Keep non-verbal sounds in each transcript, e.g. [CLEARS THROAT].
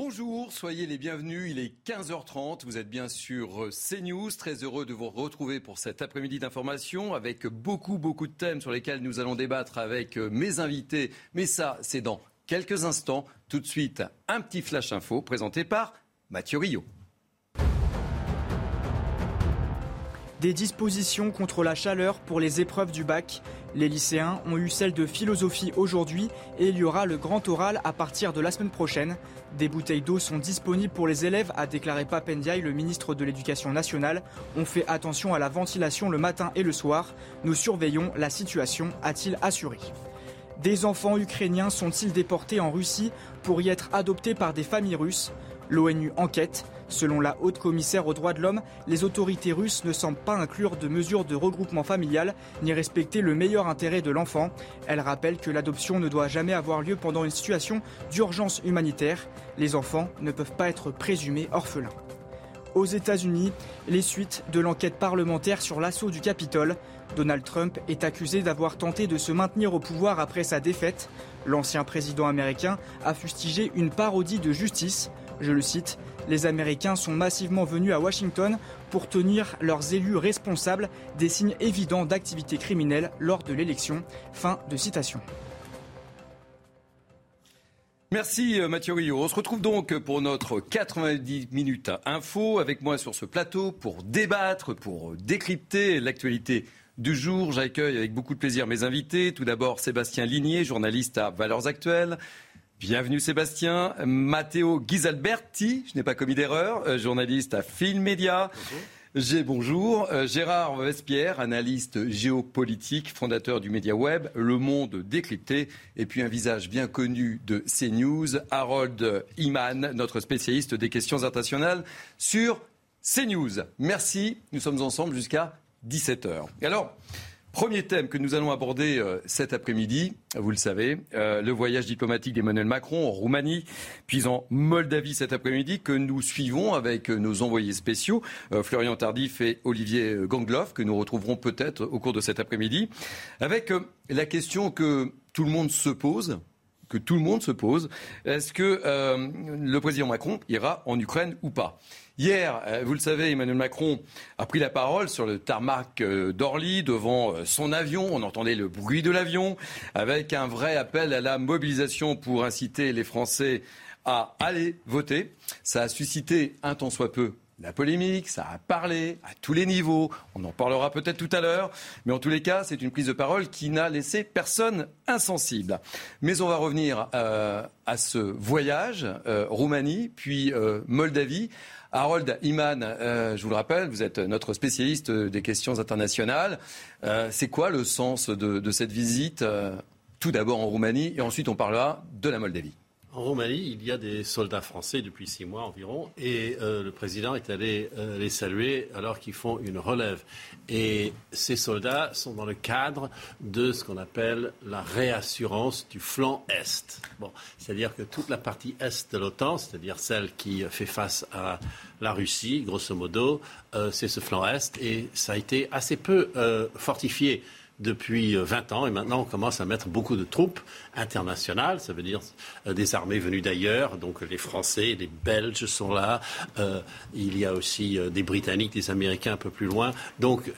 Bonjour, soyez les bienvenus. Il est 15h30. Vous êtes bien sur CNews. Très heureux de vous retrouver pour cet après-midi d'information avec beaucoup, beaucoup de thèmes sur lesquels nous allons débattre avec mes invités. Mais ça, c'est dans quelques instants. Tout de suite, un petit flash info présenté par Mathieu Rio. Des dispositions contre la chaleur pour les épreuves du bac. Les lycéens ont eu celle de philosophie aujourd'hui et il y aura le grand oral à partir de la semaine prochaine. Des bouteilles d'eau sont disponibles pour les élèves, a déclaré Papendiaï, le ministre de l'Éducation nationale. On fait attention à la ventilation le matin et le soir. Nous surveillons la situation, a-t-il assuré. Des enfants ukrainiens sont-ils déportés en Russie pour y être adoptés par des familles russes? L'ONU enquête. Selon la haute commissaire aux droits de l'homme, les autorités russes ne semblent pas inclure de mesures de regroupement familial ni respecter le meilleur intérêt de l'enfant. Elle rappelle que l'adoption ne doit jamais avoir lieu pendant une situation d'urgence humanitaire. Les enfants ne peuvent pas être présumés orphelins. Aux États-Unis, les suites de l'enquête parlementaire sur l'assaut du Capitole. Donald Trump est accusé d'avoir tenté de se maintenir au pouvoir après sa défaite. L'ancien président américain a fustigé une parodie de justice. Je le cite, les Américains sont massivement venus à Washington pour tenir leurs élus responsables des signes évidents d'activité criminelle lors de l'élection. Fin de citation. Merci Mathieu Rio. On se retrouve donc pour notre 90 minutes info avec moi sur ce plateau pour débattre, pour décrypter l'actualité du jour. J'accueille avec beaucoup de plaisir mes invités. Tout d'abord Sébastien Ligné, journaliste à Valeurs Actuelles. Bienvenue Sébastien. Matteo Ghisalberti, je n'ai pas commis d'erreur, journaliste à Film Média. J'ai bonjour. Gérard Vespierre, analyste géopolitique, fondateur du média web Le Monde décrypté. Et puis un visage bien connu de CNews, Harold Iman, notre spécialiste des questions internationales sur CNews. Merci. Nous sommes ensemble jusqu'à 17h. Alors, Premier thème que nous allons aborder euh, cet après-midi, vous le savez, euh, le voyage diplomatique d'Emmanuel Macron en Roumanie, puis en Moldavie cet après-midi, que nous suivons avec nos envoyés spéciaux, euh, Florian Tardif et Olivier Gangloff, que nous retrouverons peut-être au cours de cet après-midi, avec la question que tout le monde se pose, que tout le monde se pose, est-ce que le président Macron ira en Ukraine ou pas? Hier, vous le savez, Emmanuel Macron a pris la parole sur le tarmac d'Orly devant son avion. On entendait le bruit de l'avion avec un vrai appel à la mobilisation pour inciter les Français à aller voter. Ça a suscité un tant soit peu la polémique, ça a parlé à tous les niveaux, on en parlera peut-être tout à l'heure, mais en tous les cas, c'est une prise de parole qui n'a laissé personne insensible. Mais on va revenir euh, à ce voyage, euh, Roumanie, puis euh, Moldavie. Harold Iman, euh, je vous le rappelle, vous êtes notre spécialiste des questions internationales. Euh, c'est quoi le sens de, cette visite euh, Tout d'abord en Roumanie et ensuite on parlera de la Moldavie. En Roumanie, il y a des soldats français depuis six mois environ, et euh, le président est allé euh, les saluer alors qu'ils font une relève. Et ces soldats sont dans le cadre de ce qu'on appelle la réassurance du flanc Est. Bon, c'est-à-dire que toute la partie Est de l'OTAN, c'est-à-dire celle qui fait face à la Russie, grosso modo, euh, c'est ce flanc Est, et ça a été assez peu fortifié depuis 20 ans et maintenant on commence à mettre beaucoup de troupes internationales, ça veut dire euh, des armées venues d'ailleurs, donc les Français, les Belges sont là, euh, il y a aussi euh, des Britanniques, des Américains un peu plus loin. Donc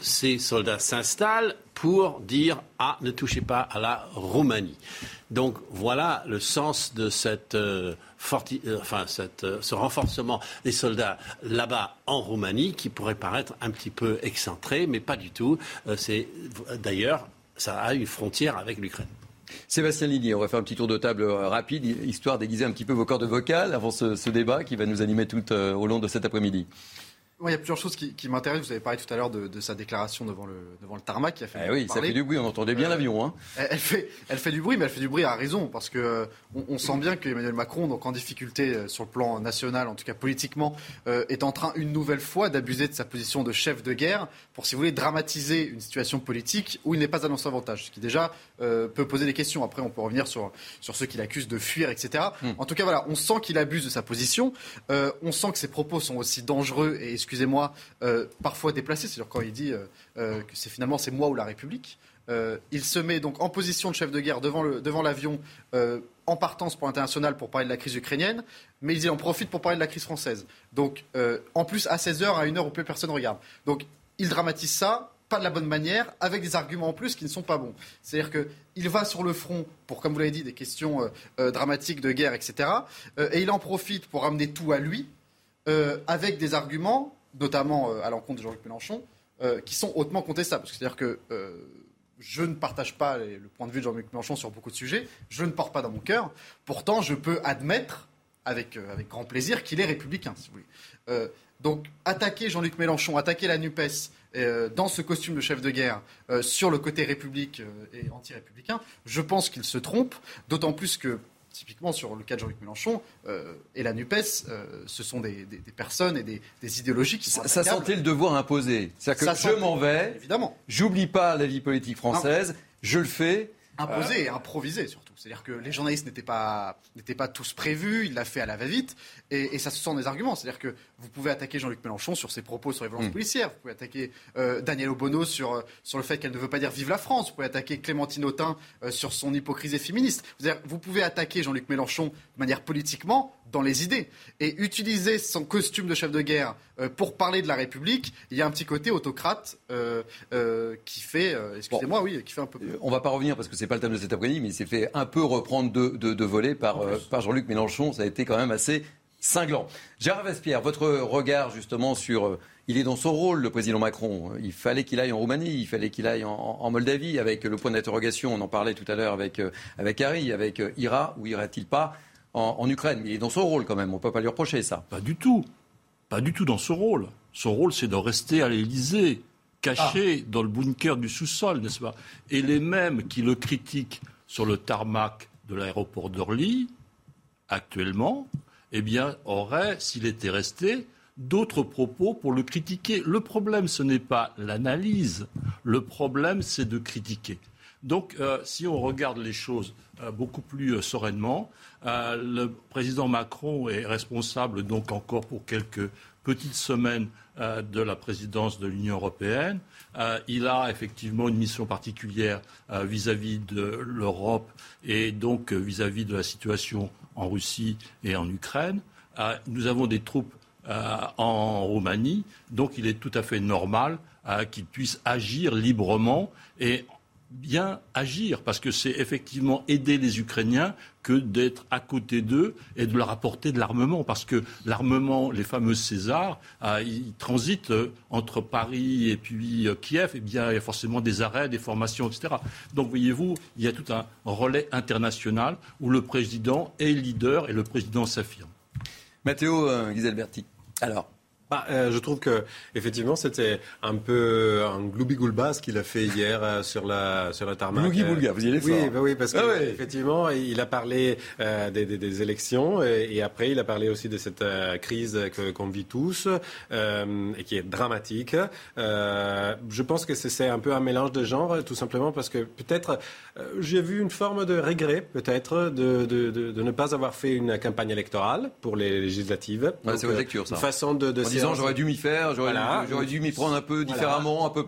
ces soldats s'installent pour dire ah ne touchez pas à la Roumanie. Donc voilà le sens de cette, euh, euh, enfin, cette, euh, ce renforcement des soldats là-bas en Roumanie qui pourrait paraître un petit peu excentré, mais pas du tout. Euh, c'est d'ailleurs ça a une frontière avec l'Ukraine. Sébastien Ligny, on va faire un petit tour de table rapide, histoire d'aiguiser un petit peu vos cordes vocales avant ce, débat qui va nous animer tout au long de cet après-midi. Il y a plusieurs choses qui, m'intéressent. Vous avez parlé tout à l'heure de, sa déclaration devant le, devant le tarmac qui a fait. Eh oui, ça fait du bruit. On entendait bien euh, l'avion. Hein. Elle, fait, elle fait du bruit, mais elle fait du bruit à raison parce que euh, on, sent bien qu'Emmanuel Macron, donc en difficulté euh, sur le plan national, en tout cas politiquement, est en train une nouvelle fois d'abuser de sa position de chef de guerre pour, si vous voulez, dramatiser une situation politique où il n'est pas à son avantage, ce qui déjà peut poser des questions. Après, on peut revenir sur sur ceux qui l'accusent de fuir, etc. Hmm. En tout cas, voilà, on sent qu'il abuse de sa position. on sent que ses propos sont aussi dangereux et excusez-moi, euh, parfois déplacé. C'est-à-dire quand il dit euh, euh, que c'est finalement c'est moi ou la République. il se met donc en position de chef de guerre devant, l'avion en partance pour l'international pour parler de la crise ukrainienne, mais il en profite pour parler de la crise française. Donc, en plus, à 16h, à une heure où plus personne regarde. Donc, il dramatise ça, pas de la bonne manière, avec des arguments en plus qui ne sont pas bons. C'est-à-dire qu'il va sur le front pour, comme vous l'avez dit, des questions dramatiques de guerre, etc. et il en profite pour amener tout à lui, avec des arguments notamment euh, à l'encontre de Jean-Luc Mélenchon, euh, qui sont hautement contestables. C'est-à-dire que euh, je ne partage pas le point de vue de Jean-Luc Mélenchon sur beaucoup de sujets, je ne porte pas dans mon cœur. Pourtant, je peux admettre, avec, avec grand plaisir, qu'il est républicain, si vous voulez. donc, attaquer Jean-Luc Mélenchon, attaquer la NUPES dans ce costume de chef de guerre sur le côté république et anti-républicain, je pense qu'il se trompe, d'autant plus que typiquement sur le cas de Jean-Luc Mélenchon euh, et la NUPES, euh, ce sont des, personnes et des, idéologies qui sont Ça, sentait le devoir imposé. C'est-à-dire que je m'en vais, évidemment. j'oublie pas la vie politique française, je le fais. Imposé et improvisé surtout. C'est-à-dire que les journalistes n'étaient pas, n'étaient pas tous prévus, il l'a fait à la va-vite, et, ça se sent des arguments. C'est-à-dire que vous pouvez attaquer Jean-Luc Mélenchon sur ses propos sur les violences hmm. policières, vous pouvez attaquer euh, Daniel Obono sur, euh, sur le fait qu'elle ne veut pas dire vive la France, vous pouvez attaquer Clémentine Autain euh, sur son hypocrisie féministe. Vous, pouvez attaquer Jean-Luc Mélenchon de manière politiquement dans les idées. Et utiliser son costume de chef de guerre pour parler de la République, il y a un petit côté autocrate qui fait, excusez-moi, oui, qui fait un peu. On va pas revenir parce que c'est pas le thème de cet après-midi, mais il s'est fait un peu reprendre de, de, de voler par, par Jean-Luc Mélenchon. Ça a été quand même assez cinglant. Gérard Vespierre, votre regard justement sur... Euh, il est dans son rôle, le président Macron. Il fallait qu'il aille en Roumanie, il fallait qu'il aille en, Moldavie, avec le point d'interrogation, on en parlait tout à l'heure avec, euh, avec Harry, avec euh, ira ou ira-t-il pas en, Ukraine Mais il est dans son rôle quand même, on ne peut pas lui reprocher ça. Pas du tout. Pas du tout dans son rôle. Son rôle, c'est de rester à l'Élysée, caché ah. dans le bunker du sous-sol, n'est-ce pas? Et les mêmes qui le critiquent sur le tarmac de l'aéroport d'Orly, actuellement, eh bien, aurait, s'il était resté, d'autres propos pour le critiquer. Le problème, ce n'est pas l'analyse, le problème, c'est de critiquer. Donc, euh, si on regarde les choses euh, beaucoup plus euh, sereinement, le président Macron est responsable donc encore pour quelques petites semaines de la présidence de l'Union européenne. il a effectivement une mission particulière vis-à-vis de l'Europe et donc vis-à-vis -vis de la situation en Russie et en Ukraine. Euh, nous avons des troupes euh, en Roumanie, donc il est tout à fait normal euh, qu'ils puissent agir librement et bien agir, parce que c'est effectivement aider les Ukrainiens que d'être à côté d'eux et de leur apporter de l'armement, parce que l'armement, les fameux Césars, euh, ils transitent euh, entre Paris et puis euh, Kiev, et bien il y a forcément des arrêts, des formations, etc. Donc voyez-vous, il y a tout un relais international où le président est leader et le président s'affirme. Matteo Ghisalberti. Alors, bah, euh, je trouve que effectivement c'était un peu un gloubi-goulba ce qu'il a fait hier euh, sur la sur la tarmac. Gloubi-goulga, vous y allez fort. Oui, bah oui parce que ah effectivement il a parlé euh, des, des, des, élections et, et, après il a parlé aussi de cette crise que qu'on vit tous et qui est dramatique. je pense que c'est un peu un mélange de genres tout simplement parce que peut-être j'ai vu une forme de regret peut-être de, de, de, de, ne pas avoir fait une campagne électorale pour les législatives. Ouais, c'est votre lecture ça. Une façon de, de disant j'aurais dû m'y faire, j'aurais dû m'y prendre un peu différemment, un peu.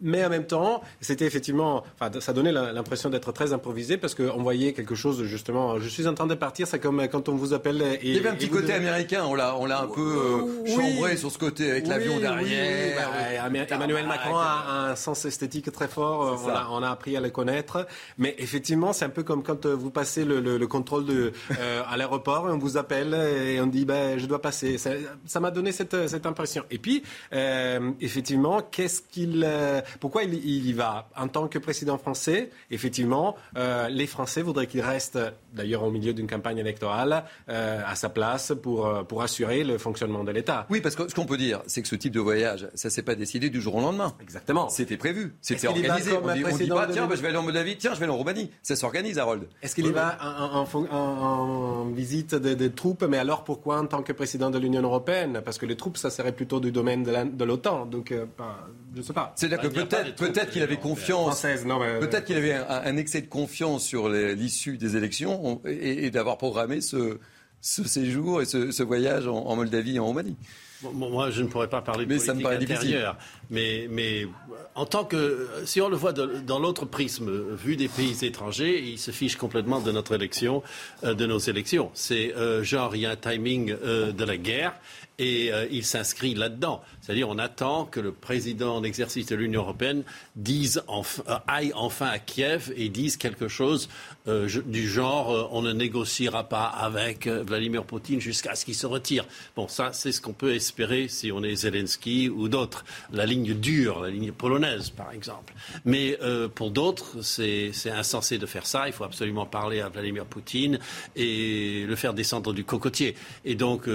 Mais en même temps, c'était effectivement, enfin, ça donnait l'impression d'être très improvisé parce qu'on voyait quelque chose justement. Je suis en train de partir, c'est comme quand on vous appelle. Et, Il y avait un petit côté américain, on l'a, on l'a un peu euh, chambré sur ce côté avec l'avion derrière. Bah, Emmanuel Macron a un sens esthétique très fort. On a, on a, appris à le connaître, mais effectivement, c'est un peu comme quand euh, vous passez le, le, contrôle de, euh, à l'aéroport et on vous appelle et on dit ben je dois passer. Ça m'a donné cette cette impression. Et puis, euh, effectivement, qu'est-ce qu'il, euh, pourquoi il, il, y va? En tant que président français, effectivement, euh, les Français voudraient qu'il reste, d'ailleurs au milieu d'une campagne électorale, à sa place pour, pour assurer le fonctionnement de l'État. Oui, parce que ce qu'on peut dire, c'est que ce type de voyage, ça s'est pas décidé du jour au lendemain. Exactement. C'était prévu, c'était organisé. On dit, on dit pas, tiens, bah, je vais aller en Moldavie, tiens, je vais aller en Roumanie. Ça s'organise, Harold. Est-ce qu'il y va en, en, en, visite des, des, troupes Mais alors pourquoi en tant que président de l'Union européenne? Parce que les troupes, ça serait plutôt du domaine de l'OTAN. Donc, euh, bah, je ne sais pas. C'est-à-dire que peut-être peut qu'il avait confiance. Peut-être qu'il avait un, un, excès de confiance sur l'issue des élections et, et d'avoir programmé ce, ce, séjour et ce, ce voyage en, en, Moldavie et en Roumanie. Bon, moi, je ne pourrais pas parler de mais politique ça me intérieure. Mais, mais en tant que, si on le voit de, dans l'autre prisme, vu des pays étrangers, il se fiche complètement de notre élection, euh, de nos élections. C'est euh, genre, il y a un timing euh, de la guerre et euh, il s'inscrit là-dedans. C'est-à-dire on attend que le président en exercice de l'Union européenne euh, aille enfin à Kiev et dise quelque chose euh, du genre euh, on ne négociera pas avec Vladimir Poutine jusqu'à ce qu'il se retire. Bon, ça c'est ce qu'on peut espérer si on est Zelensky ou d'autres. La ligne dure, la ligne polonaise par exemple. Mais pour d'autres, c'est insensé de faire ça. Il faut absolument parler à Vladimir Poutine et le faire descendre du cocotier. Et donc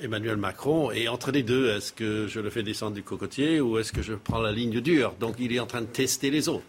Emmanuel Macron est entre les deux. Est-ce que je le fais descendre du cocotier ou est-ce que je prends la ligne dure? Donc il est en train de tester les autres.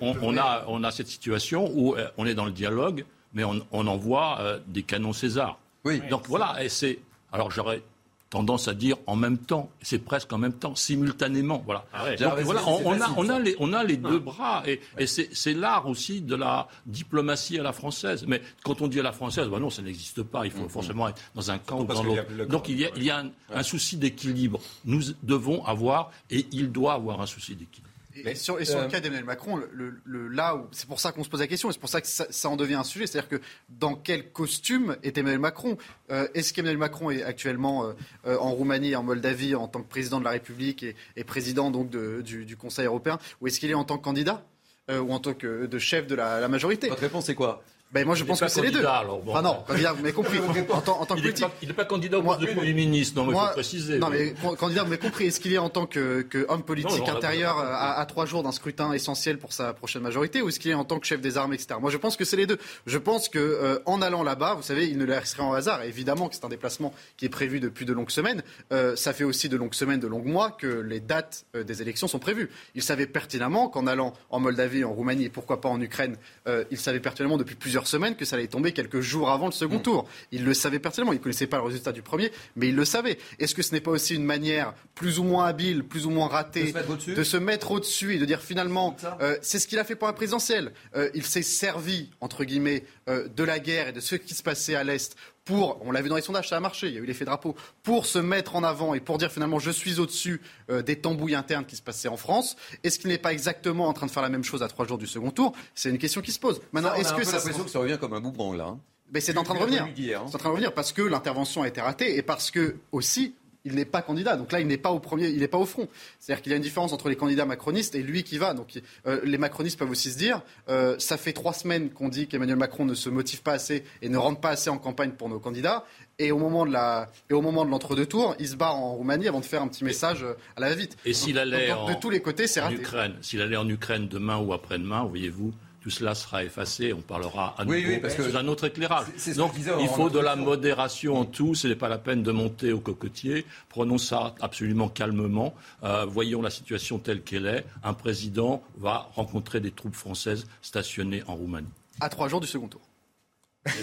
On, on, a, on a cette situation où euh, on est dans le dialogue, mais on, on envoie euh, des canons César. Oui. Donc voilà, et c'est. Alors j'aurais tendance à dire en même temps, c'est presque en même temps, simultanément. Voilà. Ah ouais. Donc, voilà on, on, a, on, a les, on a les deux bras et, et c'est l'art aussi de la diplomatie à la française. Mais quand on dit à la française, bah non, ça n'existe pas. Il faut mm -hmm. forcément être dans un camp ou dans l'autre. Donc il y a, il y a un, un souci d'équilibre. Nous devons avoir et il doit avoir un souci d'équilibre. Et, sur, et sur euh, le cas d'Emmanuel Macron, le, le, le, là où c'est pour ça qu'on se pose la question, et c'est pour ça que ça, ça, en devient un sujet, c'est-à-dire que dans quel costume est Emmanuel Macron euh, Est-ce qu'Emmanuel Macron est actuellement euh, en Roumanie, en Moldavie, en tant que président de la République et, et président donc de, du, du, Conseil européen, ou est-ce qu'il est en tant que candidat ou en tant que de chef de la, la majorité? Votre réponse est quoi? Ben moi je pense que c'est les deux. Alors, bon. Ah non, candidat, vous m'avez compris. [LAUGHS] En tant, en tant que il politique. il n'est pas candidat au poste de Premier ministre, non, mais il faut préciser. Non, mais candidat, vous m'avez compris. Est-ce qu'il est en tant que, que homme politique non, intérieur à, à, trois jours d'un scrutin essentiel pour sa prochaine majorité ou est-ce qu'il est en tant que chef des armées, etc. Moi je pense que c'est les deux. Je pense que euh, en allant là-bas, vous savez, il ne laisserait en hasard. Évidemment que c'est un déplacement qui est prévu depuis de longues semaines. Euh, ça fait aussi de longues semaines, de longues mois que les dates euh, des élections sont prévues. Il savait pertinemment qu'en allant en Moldavie, en Roumanie et pourquoi pas en Ukraine, euh, il savait pertinemment depuis plusieurs semaines que ça allait tomber quelques jours avant le second mmh. tour. Il le savait personnellement. Il ne connaissait pas le résultat du premier, mais il le savait. Est-ce que ce n'est pas aussi une manière plus ou moins habile, plus ou moins ratée, de se, de se mettre au-dessus et de dire finalement, euh, c'est ce qu'il a fait pour la présidentielle. Euh, il s'est servi, entre guillemets, euh, de la guerre et de ce qui se passait à l'Est pour, on l'a vu dans les sondages, ça a marché, il y a eu l'effet drapeau, pour se mettre en avant et pour dire finalement je suis au-dessus euh, des tambouilles internes qui se passaient en France. Est-ce qu'il n'est pas exactement en train de faire la même chose à trois jours du second tour? C'est une question qui se pose. Maintenant, est-ce que ça l'impression que ça revient comme un boomerang là hein mais c'est en train de revenir. Hein. C'est en train de revenir parce que l'intervention a été ratée et parce que aussi il n'est pas candidat. Donc là, il n'est pas au premier, il n'est pas au front. C'est-à-dire qu'il y a une différence entre les candidats macronistes et lui qui va. Donc euh, les macronistes peuvent aussi se dire, euh, ça fait trois semaines qu'on dit qu'Emmanuel Macron ne se motive pas assez et ne rentre pas assez en campagne pour nos candidats. Et au moment de la, et au moment de l'entre-deux tours, il se barre en Roumanie avant de faire un petit message à la vite. Et s'il allait donc, de tous les côtés, c'est raté. Ukraine, s'il allait en Ukraine demain ou après-demain, voyez-vous, tout cela sera effacé. On parlera à nouveau oui, oui, parce que un autre éclairage. C est, c est Donc, il faut de la modération en tout. Ce n'est pas la peine de monter au cocotier. Prenons ça absolument calmement. Euh, voyons la situation telle qu'elle est. Un président va rencontrer des troupes françaises stationnées en Roumanie. À trois jours du second tour.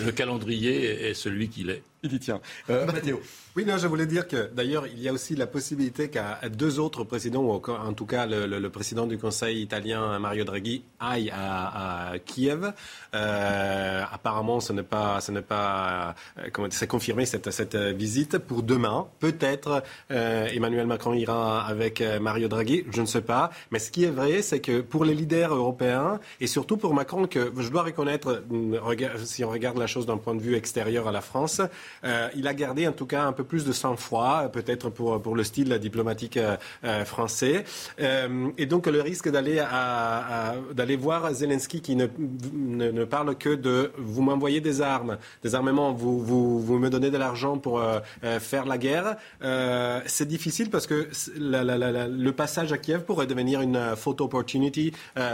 Le calendrier est celui qu'il est. Il y tient. Euh, Mathéo. Oui, non, je voulais dire que d'ailleurs, il y a aussi la possibilité qu'à deux autres présidents, ou en tout cas le, le, le, président du Conseil italien, Mario Draghi, aille à, à Kiev. Euh, apparemment, ce n'est pas, ce n'est pas, euh, comment c'est confirmé cette, cette visite pour demain. Peut-être euh, Emmanuel Macron ira avec Mario Draghi, je ne sais pas. Mais ce qui est vrai, c'est que pour les leaders européens et surtout pour Macron, que je dois reconnaître, si on regarde la chose d'un point de vue extérieur à la France, Euh, il a gardé en tout cas un peu plus de sang-froid, peut-être pour, pour le style diplomatique français. et donc le risque d'aller d'aller voir Zelensky qui ne, ne, parle que de vous m'envoyez des armes, des armements, vous, vous, vous me donnez de l'argent pour faire la guerre. c'est difficile parce que le passage à Kiev pourrait devenir une photo opportunity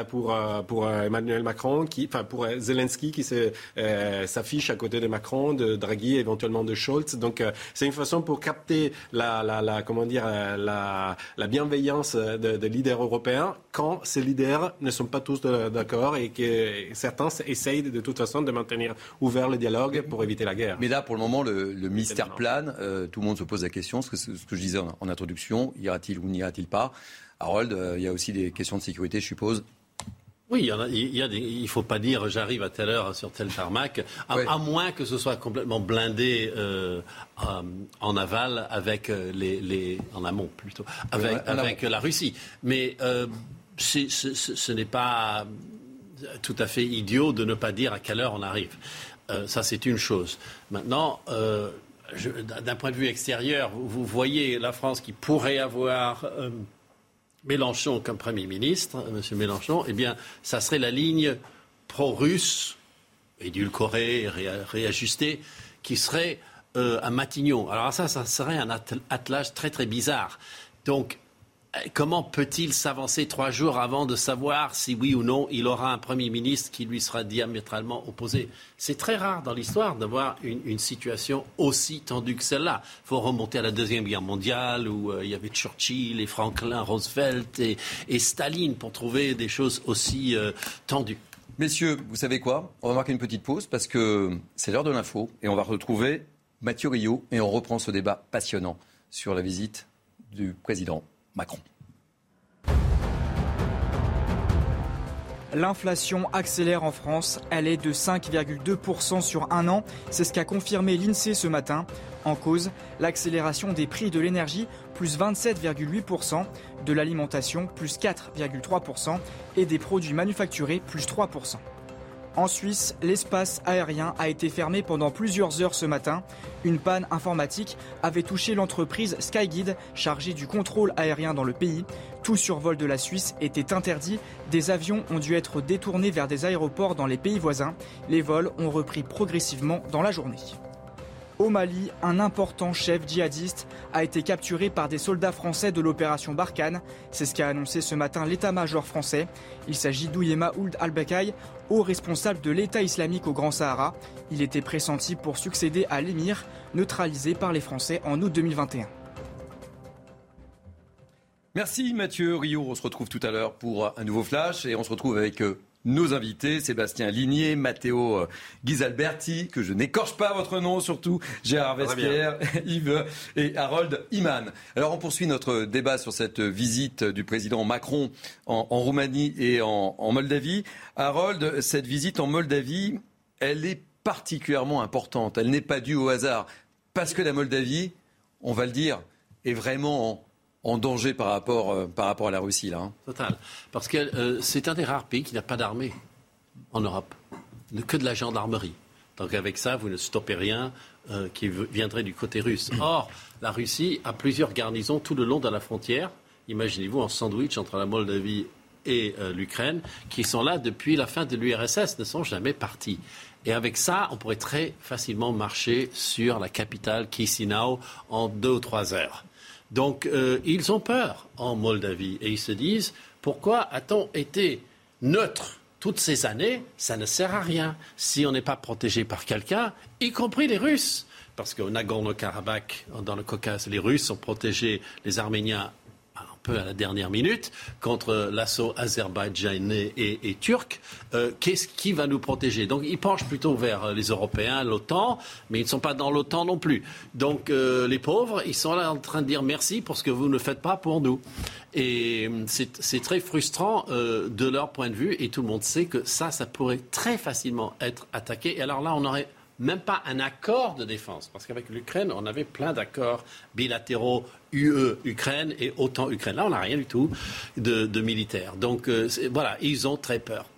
pour, pour Emmanuel Macron, qui, enfin pour Zelensky qui s'affiche à côté de Macron, de Draghi, éventuellement de Scholz. Donc euh, c'est une façon pour capter la, la, comment dire, euh, la, la bienveillance des leaders européens quand ces leaders ne sont pas tous d'accord et que certains essayent de toute façon de maintenir ouvert le dialogue pour éviter la guerre. Mais là, pour le moment, le, mystère plane. Euh, tout le monde se pose la question, ce que, ce que je disais en, introduction, ira-t-il ou n'ira-t-il pas? Harold, il y a aussi des questions de sécurité, je suppose. Oui, il y, faut pas dire j'arrive à telle heure sur tel tarmac, à, moins que ce soit complètement blindé euh, en aval avec euh, les, en amont plutôt avec, la Russie. Mais euh, ce n'est pas tout à fait idiot de ne pas dire à quelle heure on arrive. ça, c'est une chose. Maintenant. d'un point de vue extérieur, vous, voyez la France qui pourrait avoir Mélenchon comme Premier ministre, euh, M. Mélenchon, eh bien, ça serait la ligne pro-russe, édulcorée, réajustée, qui serait euh, à Matignon. Alors ça, ça serait un attelage très très bizarre. Donc, Comment peut-il s'avancer trois jours avant de savoir si oui ou non il aura un Premier ministre qui lui sera diamétralement opposé? C'est très rare dans l'histoire d'avoir une, situation aussi tendue que celle-là. Il faut remonter à la Deuxième Guerre mondiale où euh, il y avait Churchill et Franklin Roosevelt et, Staline pour trouver des choses aussi euh, tendues. Messieurs, vous savez quoi? On va marquer une petite pause parce que c'est l'heure de l'info et on va retrouver Mathieu Rio et on reprend ce débat passionnant sur la visite du président Macron. L'inflation accélère en France. Elle est de 5,2% sur un an. C'est ce qu'a confirmé l'INSEE ce matin. En cause, l'accélération des prix de l'énergie, plus 27,8%, de l'alimentation, plus 4,3%, et des produits manufacturés, plus 3%. En Suisse, l'espace aérien a été fermé pendant plusieurs heures ce matin. Une panne informatique avait touché l'entreprise Skyguide, chargée du contrôle aérien dans le pays. Tout survol de la Suisse était interdit. Des avions ont dû être détournés vers des aéroports dans les pays voisins. Les vols ont repris progressivement dans la journée. Au Mali, un important chef djihadiste a été capturé par des soldats français de l'opération Barkhane. C'est ce qu'a annoncé ce matin l'état-major français. Il s'agit d'Ouyema Ould al-Bakay, haut responsable de l'État islamique au Grand Sahara. Il était pressenti pour succéder à l'émir, neutralisé par les Français en août 2021. Merci Mathieu Rio. On se retrouve tout à l'heure pour un nouveau flash et on se retrouve avec euh, nos invités, Sébastien Ligné, Matteo euh, Ghisalberti, que je n'écorche pas votre nom surtout, Gérard Vespierre, [LAUGHS] Yves et Harold Iman. Alors on poursuit notre débat sur cette visite du président Macron en, Roumanie et en, en, Moldavie. Harold, cette visite en Moldavie, elle est particulièrement importante. Elle n'est pas due au hasard. Parce que la Moldavie, on va le dire, est vraiment en danger par rapport, euh, par rapport à la Russie. Là, hein. Total. Parce que euh, c'est un des rares pays qui n'a pas d'armée en Europe, que de la gendarmerie. Donc avec ça, vous ne stoppez rien euh, qui viendrait du côté russe. [CLEARS THROAT] Or, la Russie a plusieurs garnisons tout le long de la frontière. Imaginez-vous en sandwich entre la Moldavie et l'Ukraine, qui sont là depuis la fin de l'URSS, ne sont jamais partis. Et avec ça, on pourrait très facilement marcher sur la capitale Chisinau en deux ou trois heures. Donc euh, ils ont peur en Moldavie et ils se disent pourquoi a-t-on été neutre toutes ces années? Ça ne sert à rien si on n'est pas protégé par quelqu'un, y compris les Russes. Parce qu'au Nagorno-Karabakh, dans le Caucase, les Russes ont protégé les Arméniens peu à la dernière minute contre l'assaut azerbaïdjanais et, turc. Euh, qu'est-ce qui va nous protéger? Donc ils penchent plutôt vers les Européens, l'OTAN, mais ils ne sont pas dans l'OTAN non plus. Donc euh, les pauvres, ils sont là en train de dire merci pour ce que vous ne faites pas pour nous. Et euh, c'est très frustrant de leur point de vue, et tout le monde sait que ça, ça pourrait très facilement être attaqué. Et alors là, on aurait même pas un accord de défense. Parce qu'avec l'Ukraine, on avait plein d'accords bilatéraux UE-Ukraine et OTAN-Ukraine. Là, on n'a rien du tout de, militaire. Donc euh, voilà, ils ont très peur.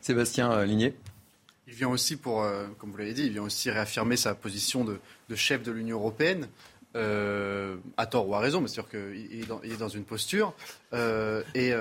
Sébastien euh, Ligné Il vient aussi pour, euh, comme vous l'avez dit, il vient aussi réaffirmer sa position de, chef de l'Union européenne. Euh, à tort ou à raison, mais c'est sûr qu'il est, dans une posture. Euh, et,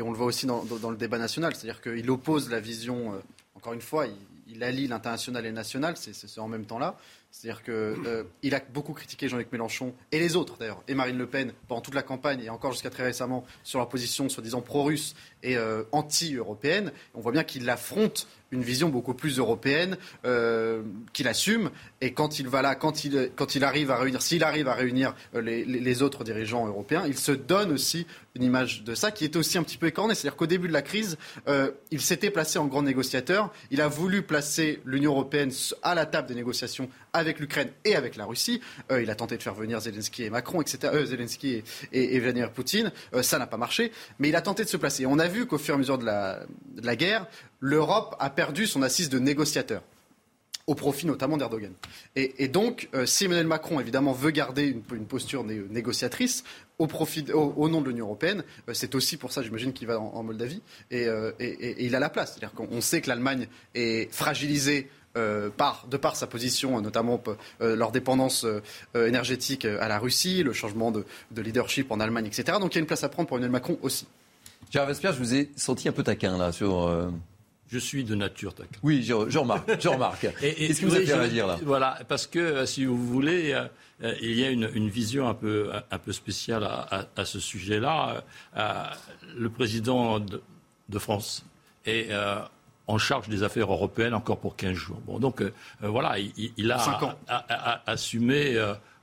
on le voit aussi dans, le débat national, c'est-à-dire qu'il oppose la vision, encore une fois, il, il allie l'international et le national, c'est en même temps là. C'est-à-dire qu'il euh, a beaucoup critiqué Jean-Luc Mélenchon et les autres d'ailleurs, et Marine Le Pen pendant toute la campagne et encore jusqu'à très récemment sur leur position soi-disant pro-russe et euh, anti-européenne. On voit bien qu'il affronte une vision beaucoup plus européenne euh, qu'il assume. Et quand il va là, quand il, arrive à réunir, s'il arrive à réunir les, autres dirigeants européens, il se donne aussi une image de ça qui est aussi un petit peu écornée. C'est-à-dire qu'au début de la crise, euh, il s'était placé en grand négociateur. Il a voulu placer l'Union européenne à la table des négociations avec l'Ukraine et avec la Russie. Euh, il a tenté de faire venir Zelensky et Macron, etc. Euh, Zelensky et, et, Vladimir Poutine. ça n'a pas marché. Mais il a tenté de se placer. on a vu qu'au fur et à mesure de la, guerre, l'Europe a perdu son assise de négociateur au profit notamment d'Erdogan. Et, donc, si Emmanuel Macron, évidemment, veut garder une, posture négociatrice au, profit, au, nom de l'Union européenne, euh, c'est aussi pour ça, j'imagine, qu'il va en, Moldavie. Euh, et, il a la place. C'est-à-dire qu'on sait que l'Allemagne est fragilisée par, de par sa position, notamment leur dépendance énergétique à la Russie, le changement de, leadership en Allemagne, etc. Donc il y a une place à prendre pour Emmanuel Macron aussi. Gérard Vespierre, je vous ai senti un peu taquin là sur je suis de nature taquin. Oui, je, remarque. Je remarque. [LAUGHS] Qu'est-ce qui vous a fait réagir là? Voilà, parce que euh, si vous voulez, euh, euh, il y a une, vision un peu, un peu spéciale à, ce sujet-là. le président de, France est en charge des affaires européennes encore pour 15 jours. Bon, donc voilà, il, a assumé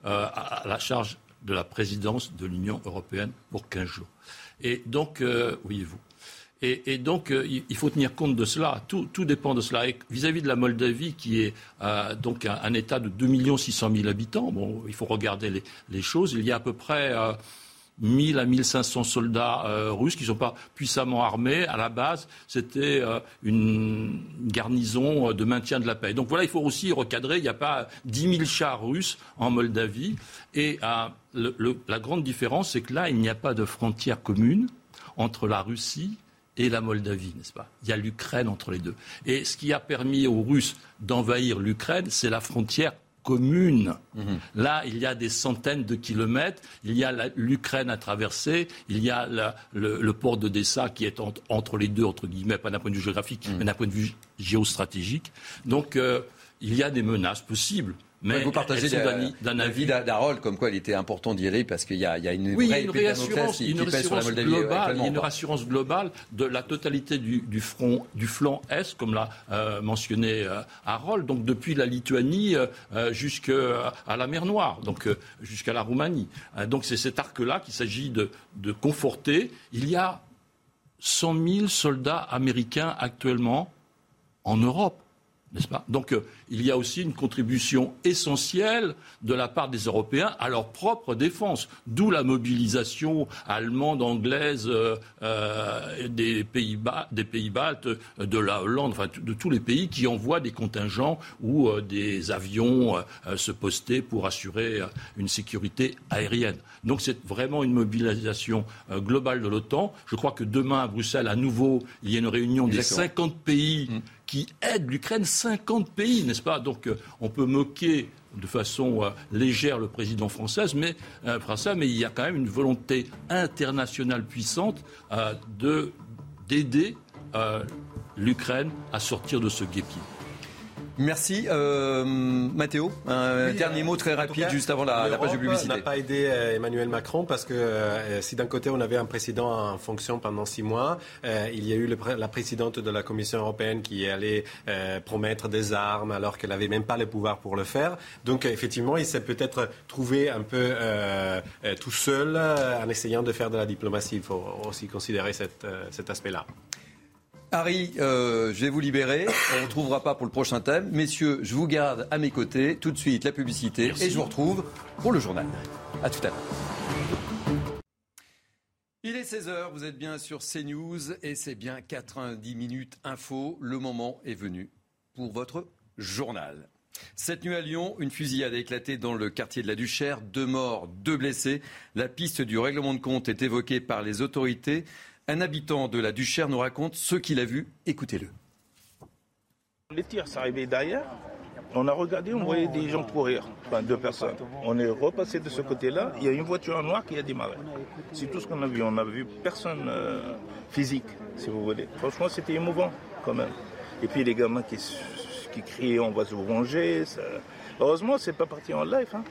la charge de la présidence de l'Union européenne pour 15 jours. Et donc, oui, vous. Et, donc, euh, il faut tenir compte de cela. Tout, dépend de cela. vis-à-vis de la Moldavie, qui est euh, donc un, État de 2 600 000 habitants, bon, il faut regarder les, choses. Il y a à peu près 1 000 à 1 500 soldats euh, russes qui ne sont pas puissamment armés. À la base, c'était une garnison de maintien de la paix. Donc voilà, il faut aussi recadrer. Il n'y a pas 10 000 chars russes en Moldavie. Et la grande différence, c'est que là, il n'y a pas de frontière commune entre la Russie et la Moldavie, n'est-ce pas? Il y a l'Ukraine entre les deux. Et ce qui a permis aux Russes d'envahir l'Ukraine, c'est la frontière commune. Mhm. Là, il y a des centaines de kilomètres, il y a l'Ukraine à traverser, il y a le, port d'Odessa qui est entre les deux, entre guillemets, pas d'un point de vue géographique, mhm. mais d'un point de vue géostratégique. Donc, euh, il y a des menaces possibles. Mais vous partagez d'un avis d'Harold comme quoi il était important d'y aller parce qu'il y, a une vraie une réassurance, une globale, il y a une rassurance globale de la totalité du, front, du flanc est, comme l'a euh, mentionné euh, Harold, donc depuis la Lituanie euh, jusqu'à la mer Noire, donc jusqu'à la Roumanie. donc c'est cet arc-là qu'il s'agit de, de conforter. Il y a 100 000 soldats américains actuellement en Europe. N'est-ce pas? Donc il y a aussi une contribution essentielle de la part des Européens à leur propre défense, d'où la mobilisation allemande, anglaise, euh, euh, des pays des pays baltes, de la Hollande, enfin de tous les pays qui envoient des contingents ou euh, des avions se poster pour assurer une sécurité aérienne. Donc c'est vraiment une mobilisation globale de l'OTAN. Je crois que demain à Bruxelles, à nouveau, il y a une réunion des 50 pays. Mmh. Qui aident l'Ukraine, 50 pays, n'est-ce pas? Donc euh, on peut moquer de façon euh, légère le président français, mais, euh, français, mais il y a quand même une volonté internationale puissante d'aider l'Ukraine à sortir de ce guépier. Merci. Euh, Mathéo, un dernier mot très rapide juste avant la, page de publicité. n'a pas aidé euh, Emmanuel Macron parce que euh, si d'un côté on avait un président en fonction pendant six mois, il y a eu la présidente de la Commission européenne qui allait promettre des armes alors qu'elle n'avait même pas le pouvoir pour le faire. Donc effectivement, il s'est peut-être trouvé un peu tout seul en essayant de faire de la diplomatie. Il faut aussi considérer cet aspect-là. Harry, euh, je vais vous libérer. On ne vous trouvera pas pour le prochain thème. Messieurs, je vous garde à mes côtés. Tout de suite, la publicité. Et je vous retrouve pour le journal. À tout à l'heure. Il est 16h, vous êtes bien sur CNews et c'est bien 90 minutes info. Le moment est venu pour votre journal. Cette nuit à Lyon, une fusillade a éclaté dans le quartier de la Duchère. Deux morts, deux blessés. La piste du règlement de compte est évoquée par les autorités. Un habitant de la Duchère nous raconte ce qu'il a vu. Écoutez-le. Les tirs s'arrivaient derrière. On a regardé, on voyait des gens courir, enfin deux personnes. On est repassé de ce côté-là, il y a une voiture noire qui a démarré. C'est tout ce qu'on a vu. On n'a vu personne euh, physique, si vous voulez. Franchement, c'était émouvant quand même. Et puis les gamins qui, qui criaient on va se venger. Ça... Heureusement, c'est pas parti en live. Hein.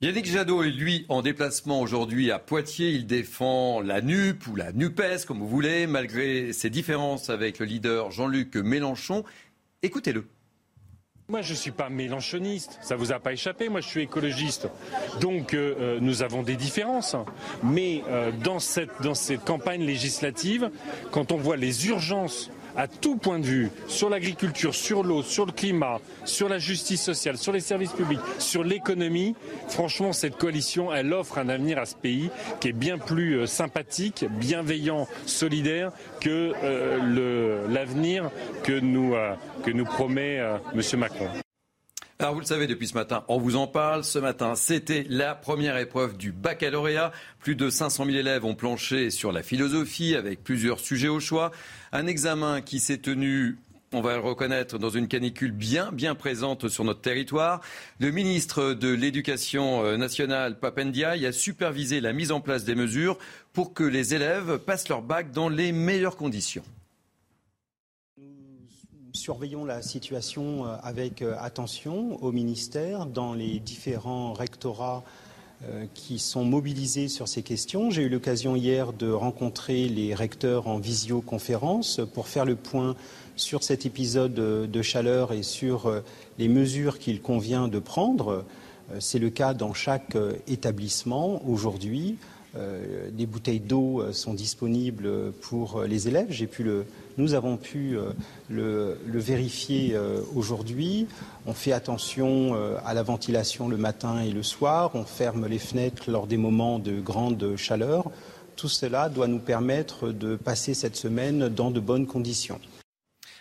Yannick Jadot est lui en déplacement aujourd'hui à Poitiers. Il défend la NUP ou la NUPES, comme vous voulez, malgré ses différences avec le leader Jean-Luc Mélenchon. Écoutez-le. Moi, je ne suis pas mélanchoniste, ça vous a pas échappé. Moi, je suis écologiste. Donc, euh, euh, nous avons des différences. Mais euh, dans, cette, dans cette campagne législative, quand on voit les urgences à tout point de vue, sur l'agriculture, sur l'eau, sur le climat, sur la justice sociale, sur les services publics, sur l'économie, franchement, cette coalition, elle offre un avenir à ce pays qui est bien plus sympathique, bienveillant, solidaire que l'avenir que, nous que nous promet M. Macron. Alors vous le savez depuis ce matin, on vous en parle. Ce matin, c'était la première épreuve du baccalauréat. Plus de 500 000 élèves ont planché sur la philosophie avec plusieurs sujets au choix. Un examen qui s'est tenu on va le reconnaître, dans une canicule bien, présente sur notre territoire. Le ministre de l'Éducation euh, nationale, Papendiaï, a supervisé la mise en place des mesures pour que les élèves passent leur bac dans les meilleures conditions surveillons la situation euh, avec euh, attention au ministère, dans les différents rectorats euh, qui sont mobilisés sur ces questions. J'ai eu l'occasion hier de rencontrer les recteurs en visioconférence pour faire le point sur cet épisode de chaleur et sur les mesures qu'il convient de prendre. C'est le cas dans chaque établissement aujourd'hui. Des bouteilles d'eau sont disponibles pour les élèves. Nous avons pu euh, le, vérifier euh, aujourd'hui. On fait attention euh, à la ventilation le matin et le soir. On ferme les fenêtres lors des moments de grande chaleur. Tout cela doit nous permettre de passer cette semaine dans de bonnes conditions.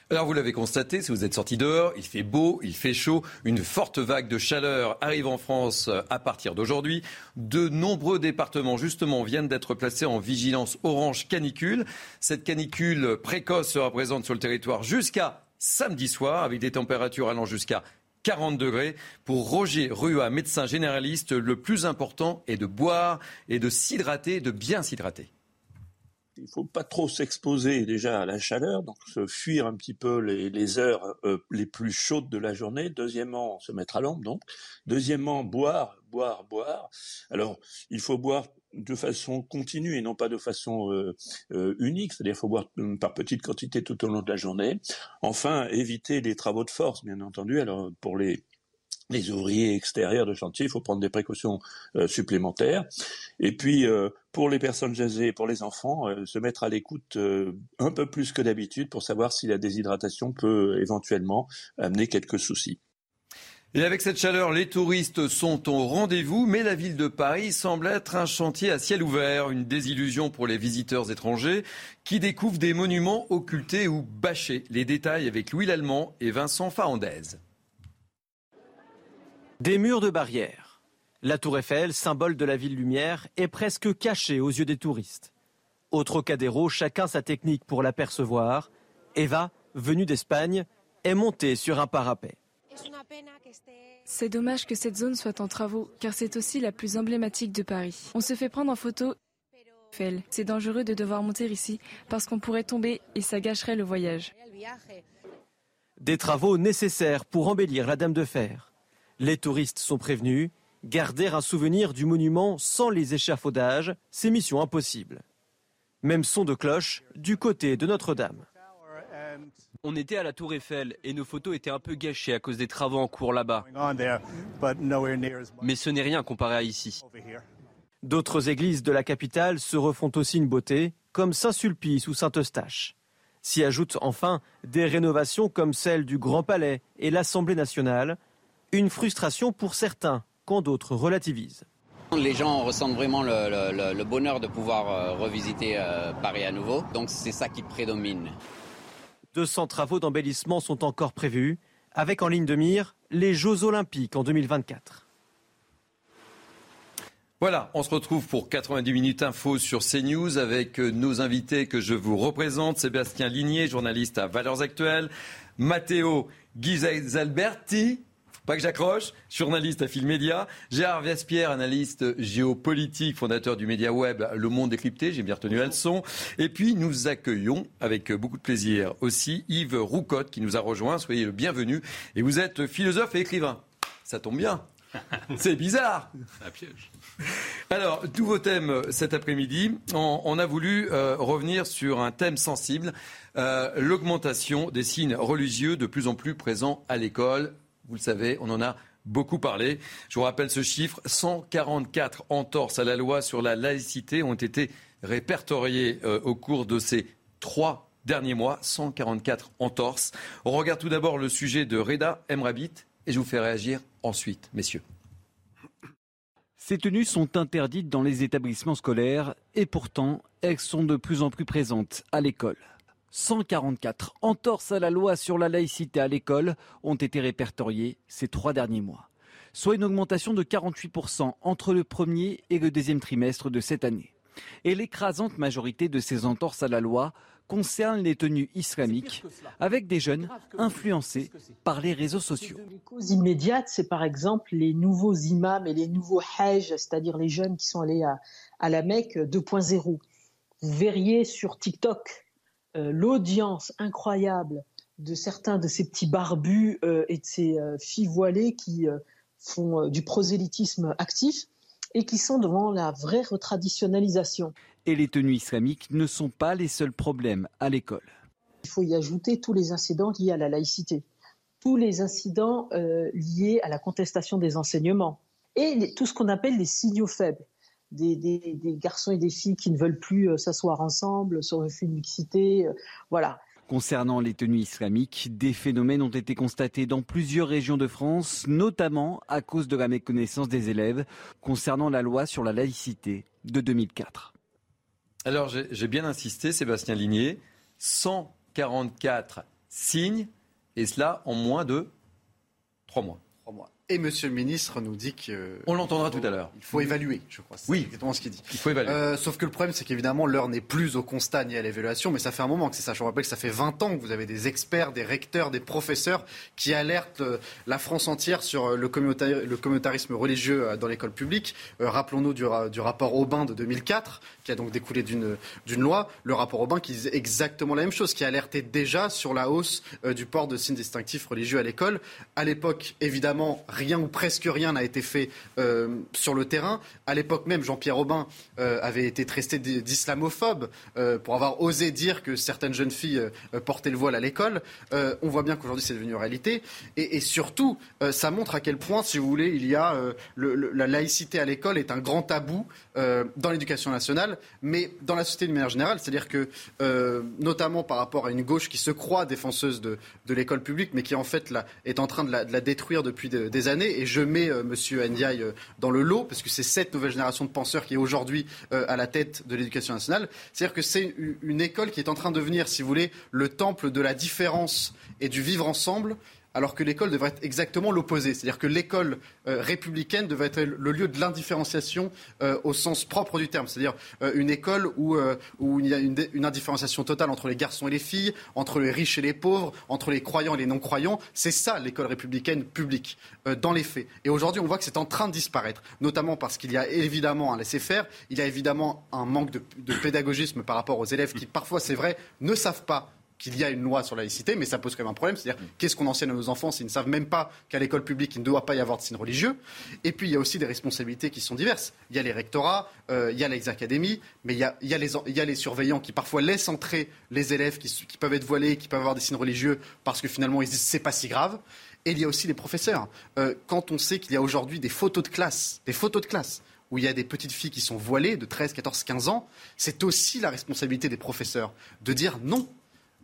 Alors vous l'avez constaté, si vous êtes sorti dehors, il fait beau, il fait chaud. Une forte vague de chaleur arrive en France euh, à partir d'aujourd'hui. De nombreux départements, justement, viennent d'être placés en vigilance orange canicule. Cette canicule précoce se représente sur le territoire jusqu'à samedi soir, avec des températures allant jusqu'à 40 degrés. Pour Roger Rua, médecin généraliste, le plus important est de boire et de s'hydrater, de bien s'hydrater il faut pas trop s'exposer déjà à la chaleur, donc se fuir un petit peu les, heures euh, les plus chaudes de la journée. Deuxièmement, se mettre à l'ombre, donc. Deuxièmement, boire, boire, boire. Alors, il faut boire de façon continue et non pas de façon euh, euh, unique, c'est-à-dire qu'il faut boire par petites quantités tout au long de la journée. Enfin, éviter les travaux de force, bien entendu. Alors, pour les les ouvriers extérieurs de chantier, il faut prendre des précautions euh, supplémentaires. Et puis, euh, pour les personnes âgées et pour les enfants, euh, se mettre à l'écoute un peu plus que d'habitude pour savoir si la déshydratation peut éventuellement amener quelques soucis. Et avec cette chaleur, les touristes sont au rendez-vous, mais la ville de Paris semble être un chantier à ciel ouvert, une désillusion pour les visiteurs étrangers qui découvrent des monuments occultés ou bâchés. Les détails avec Louis Lallemand et Vincent Fahandez. Des murs de barrière. La tour Eiffel, symbole de la ville lumière, est presque cachée aux yeux des touristes. Au Trocadéro, chacun sa technique pour l'apercevoir. Eva, venue d'Espagne, est montée sur un parapet. C'est dommage que cette zone soit en travaux, car c'est aussi la plus emblématique de Paris. On se fait prendre en photo. C'est dangereux de devoir monter ici, parce qu'on pourrait tomber et ça gâcherait le voyage. Des travaux nécessaires pour embellir la Dame de Fer. Les touristes sont prévenus. Garder un souvenir du monument sans les échafaudages, c'est mission impossible. Même son de cloche du côté de Notre-Dame. On était à la Tour Eiffel et nos photos étaient un peu gâchées à cause des travaux en cours là-bas. Mais ce n'est rien comparé à ici. D'autres églises de la capitale se refont aussi une beauté, comme Saint-Sulpice ou Saint-Eustache. S'y ajoutent enfin des rénovations comme celle du Grand Palais et l'Assemblée nationale, une frustration pour certains, quand d'autres relativisent. Les gens ressentent vraiment le, bonheur de pouvoir euh, revisiter euh, Paris à nouveau, donc c'est ça qui prédomine. 200 travaux d'embellissement sont encore prévus, avec en ligne de mire les Jeux olympiques en 2024. Voilà, on se retrouve pour 90 minutes info sur CNews avec euh, nos invités que je vous représente. Sébastien Ligné, journaliste à Valeurs Actuelles. Matteo Ghisalberti, pas que j'accroche, journaliste à Filmédia. Gérard Vespierre, analyste géopolitique, fondateur du média web Le Monde décrypté, j'ai bien retenu la leçon. Et puis nous accueillons avec beaucoup de plaisir aussi Yves Roucotte qui nous a rejoint. Soyez le bienvenu. Et vous êtes philosophe et écrivain. Ça tombe bien. [LAUGHS] C'est bizarre. Un piège. Alors, tous vos thèmes euh, cet après-midi, on, a voulu euh, revenir sur un thème sensible, euh, l'augmentation des signes religieux de plus en plus présents à l'école. Vous le savez, on en a beaucoup parlé. Je vous rappelle ce chiffre, 144 entorses à la loi sur la laïcité ont été répertoriées au cours de ces trois derniers mois, 144 entorses. On regarde tout d'abord le sujet de Reda Emrabit et je vous fais réagir ensuite, messieurs. Ces tenues sont interdites dans les établissements scolaires et pourtant, elles sont de plus en plus présentes à l'école. 144 entorses à la loi sur la laïcité à l'école ont été répertoriées ces trois derniers mois, soit une augmentation de 48% entre le premier et le deuxième trimestre de cette année. Et l'écrasante majorité de ces entorses à la loi concerne les tenues islamiques, avec des jeunes influencés par les réseaux sociaux. Les causes immédiates, c'est par exemple les nouveaux imams et les nouveaux hajj, c'est-à-dire les jeunes qui sont allés à, la Mecque 2.0. Vous verriez sur TikTok l'audience incroyable de certains de ces petits barbus euh, et de ces euh, filles voilées qui font du prosélytisme actif et qui sont devant la vraie retraditionnalisation et les tenues islamiques ne sont pas les seuls problèmes à l'école. Il faut y ajouter tous les incidents liés à la laïcité, tous les incidents euh, liés à la contestation des enseignements et tout ce qu'on appelle les signaux faibles. Des, garçons et des filles qui ne veulent plus euh, s'asseoir ensemble sur le une mixité, euh, voilà. Concernant les tenues islamiques, des phénomènes ont été constatés dans plusieurs régions de France, notamment à cause de la méconnaissance des élèves concernant la loi sur la laïcité de 2004. Alors, j'ai bien insisté, Sébastien Ligné, 144 signes, et cela en moins de trois mois. mois. Et Monsieur le ministre nous dit que. On l'entendra tout à l'heure. Il faut évaluer, je crois. Oui. exactement ce qu'il dit. Il faut évaluer. Euh, sauf que le problème, c'est qu'évidemment, l'heure n'est plus au constat ni à l'évaluation, mais ça fait un moment que c'est ça. Je vous rappelle que ça fait 20 ans que vous avez des experts, des recteurs, des professeurs qui alertent euh, la France entière sur euh, le, communautarisme religieux dans l'école publique. Rappelons-nous du, du, rapport Aubin de 2004, qui a donc découlé d'une loi. Le rapport Aubin qui disait exactement la même chose, qui alertait déjà sur la hausse du port de signes distinctifs religieux à l'école. À l'époque, évidemment, rien ou presque rien n'a été fait euh, sur le terrain. À l'époque même, Jean-Pierre Aubin euh, avait été tresté d'islamophobe euh, pour avoir osé dire que certaines jeunes filles portaient le voile à l'école. on voit bien qu'aujourd'hui c'est devenu réalité. Et, surtout, ça montre à quel point, si vous voulez, il y a la laïcité à l'école est un grand tabou dans l'éducation nationale, mais dans la société de manière générale. C'est-à-dire que, notamment par rapport à une gauche qui se croit défenseuse de, l'école publique, mais qui en fait est en train de la, détruire depuis des Et je mets euh, M. Ndiaye euh, dans le lot, parce que c'est cette nouvelle génération de penseurs qui est aujourd'hui euh, à la tête de l'éducation nationale. C'est-à-dire que c'est une école qui est en train de devenir, si vous voulez, le temple de la différence et du vivre ensemble alors que l'école devrait être exactement l'opposé. C'est-à-dire que l'école euh, républicaine devrait être le lieu de l'indifférenciation euh, au sens propre du terme. C'est-à-dire euh, une école où, il y a une, indifférenciation totale entre les garçons et les filles, entre les riches et les pauvres, entre les croyants et les non-croyants. C'est ça l'école républicaine publique, dans les faits. Et aujourd'hui, on voit que c'est en train de disparaître, notamment parce qu'il y a évidemment un laisser-faire, il y a évidemment un manque de pédagogisme par rapport aux élèves qui, parfois, c'est vrai, ne savent pas qu'il y a une loi sur la laïcité, mais ça pose quand même un problème. C'est-à-dire, qu'est-ce qu'on enseigne à nos enfants s'ils ne savent même pas qu'à l'école publique, il ne doit pas y avoir de signes religieux Et puis, il y a aussi des responsabilités qui sont diverses. Il y a les rectorats, euh, il y a les académies, mais il y a, les, surveillants qui parfois laissent entrer les élèves qui, qui, peuvent être voilés, qui peuvent avoir des signes religieux, parce que finalement, ils disent c'est pas si grave. Et il y a aussi les professeurs. Euh, quand on sait qu'il y a aujourd'hui des photos de classe, des photos de classe, où il y a des petites filles qui sont voilées de 13, 14, 15 ans, c'est aussi la responsabilité des professeurs de dire non,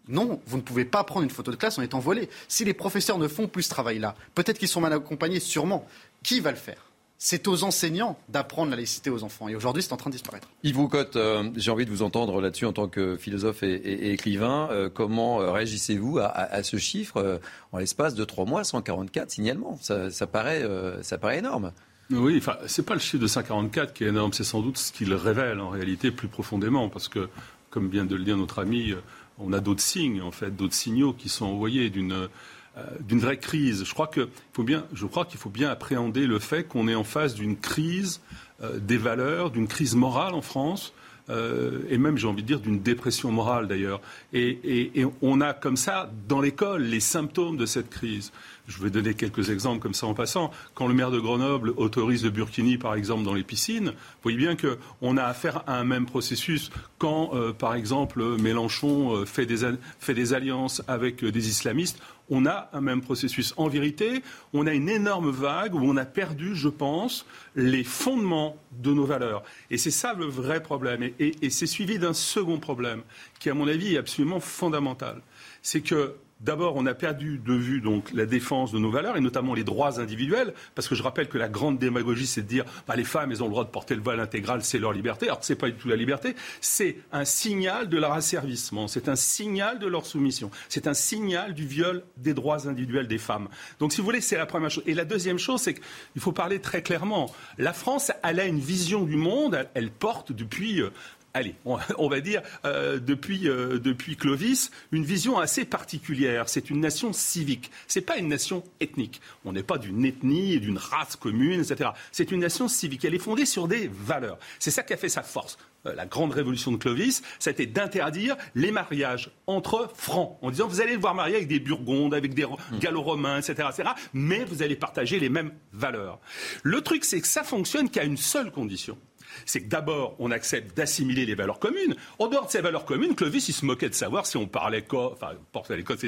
non, vous ne pouvez pas prendre une photo de classe en étant voilé. Si les professeurs ne font plus ce travail-là, peut-être qu'ils sont mal accompagnés, sûrement. Qui va le faire? C'est aux enseignants d'apprendre la laïcité aux enfants. Et aujourd'hui, c'est en train de disparaître. Yves Roucotte, euh, j'ai envie de vous entendre là-dessus en tant que philosophe et, écrivain. Euh, comment euh, réagissez-vous à, ce chiffre En l'espace de trois mois, 144 signalements? Ça, paraît, ça paraît énorme. Oui, enfin, c'est pas le chiffre de 144 qui est énorme, c'est sans doute ce qu'il révèle en réalité plus profondément, parce que, comme vient de le dire notre ami, on a d'autres signes, en fait, d'autres signaux qui sont envoyés d'une d'une vraie crise. Je crois qu'il faut bien, je crois qu'il faut bien appréhender le fait qu'on est en face d'une crise des valeurs, d'une crise morale en France. Et même, j'ai envie de dire, d'une dépression morale d'ailleurs. et, on a comme ça, dans l'école, les symptômes de cette crise. Je vais donner quelques exemples comme ça en passant. Quand le maire de Grenoble autorise le burkini, par exemple, dans les piscines, vous voyez bien qu'on a affaire à un même processus. Quand, euh, par exemple, Mélenchon euh, fait, des, alliances avec euh, des islamistes, on a un même processus. En vérité, on a une énorme vague où on a perdu, je pense, les fondements de nos valeurs. Et c'est ça le vrai problème. Et, et, c'est suivi d'un second problème qui, à mon avis, est absolument fondamental. C'est que D'abord, on a perdu de vue la défense de nos valeurs et notamment les droits individuels, parce que je rappelle que la grande démagogie, c'est de dire bah, les femmes, ont le droit de porter le voile intégral, c'est leur liberté. Alors ce n'est pas du tout la liberté, c'est un signal de leur asservissement, c'est un signal de leur soumission, c'est un signal du viol des droits individuels des femmes. Donc si vous voulez, c'est la première chose. Et la deuxième chose, c'est qu'il faut parler très clairement. La France, elle a une vision du monde, elle, porte depuis allez, [LAUGHS] on, va dire, euh, depuis, euh, depuis Clovis, une vision assez particulière. C'est une nation civique. Ce n'est pas une nation ethnique. On n'est pas d'une ethnie, d'une race commune, etc. C'est une nation civique. Elle est fondée sur des valeurs. C'est ça qui a fait sa force. Euh, la grande révolution de Clovis, été d'interdire les mariages entre francs, en disant vous allez voir marier avec des Burgondes, avec des mmh. Gallo-Romains, etc., etc., mais vous allez partager les mêmes valeurs. Le truc, c'est que ça fonctionne qu'à une seule condition c'est que d'abord, on accepte d'assimiler les valeurs communes. En dehors de ces valeurs communes, Clovis, il se moquait de savoir si on parlait quoi. Enfin,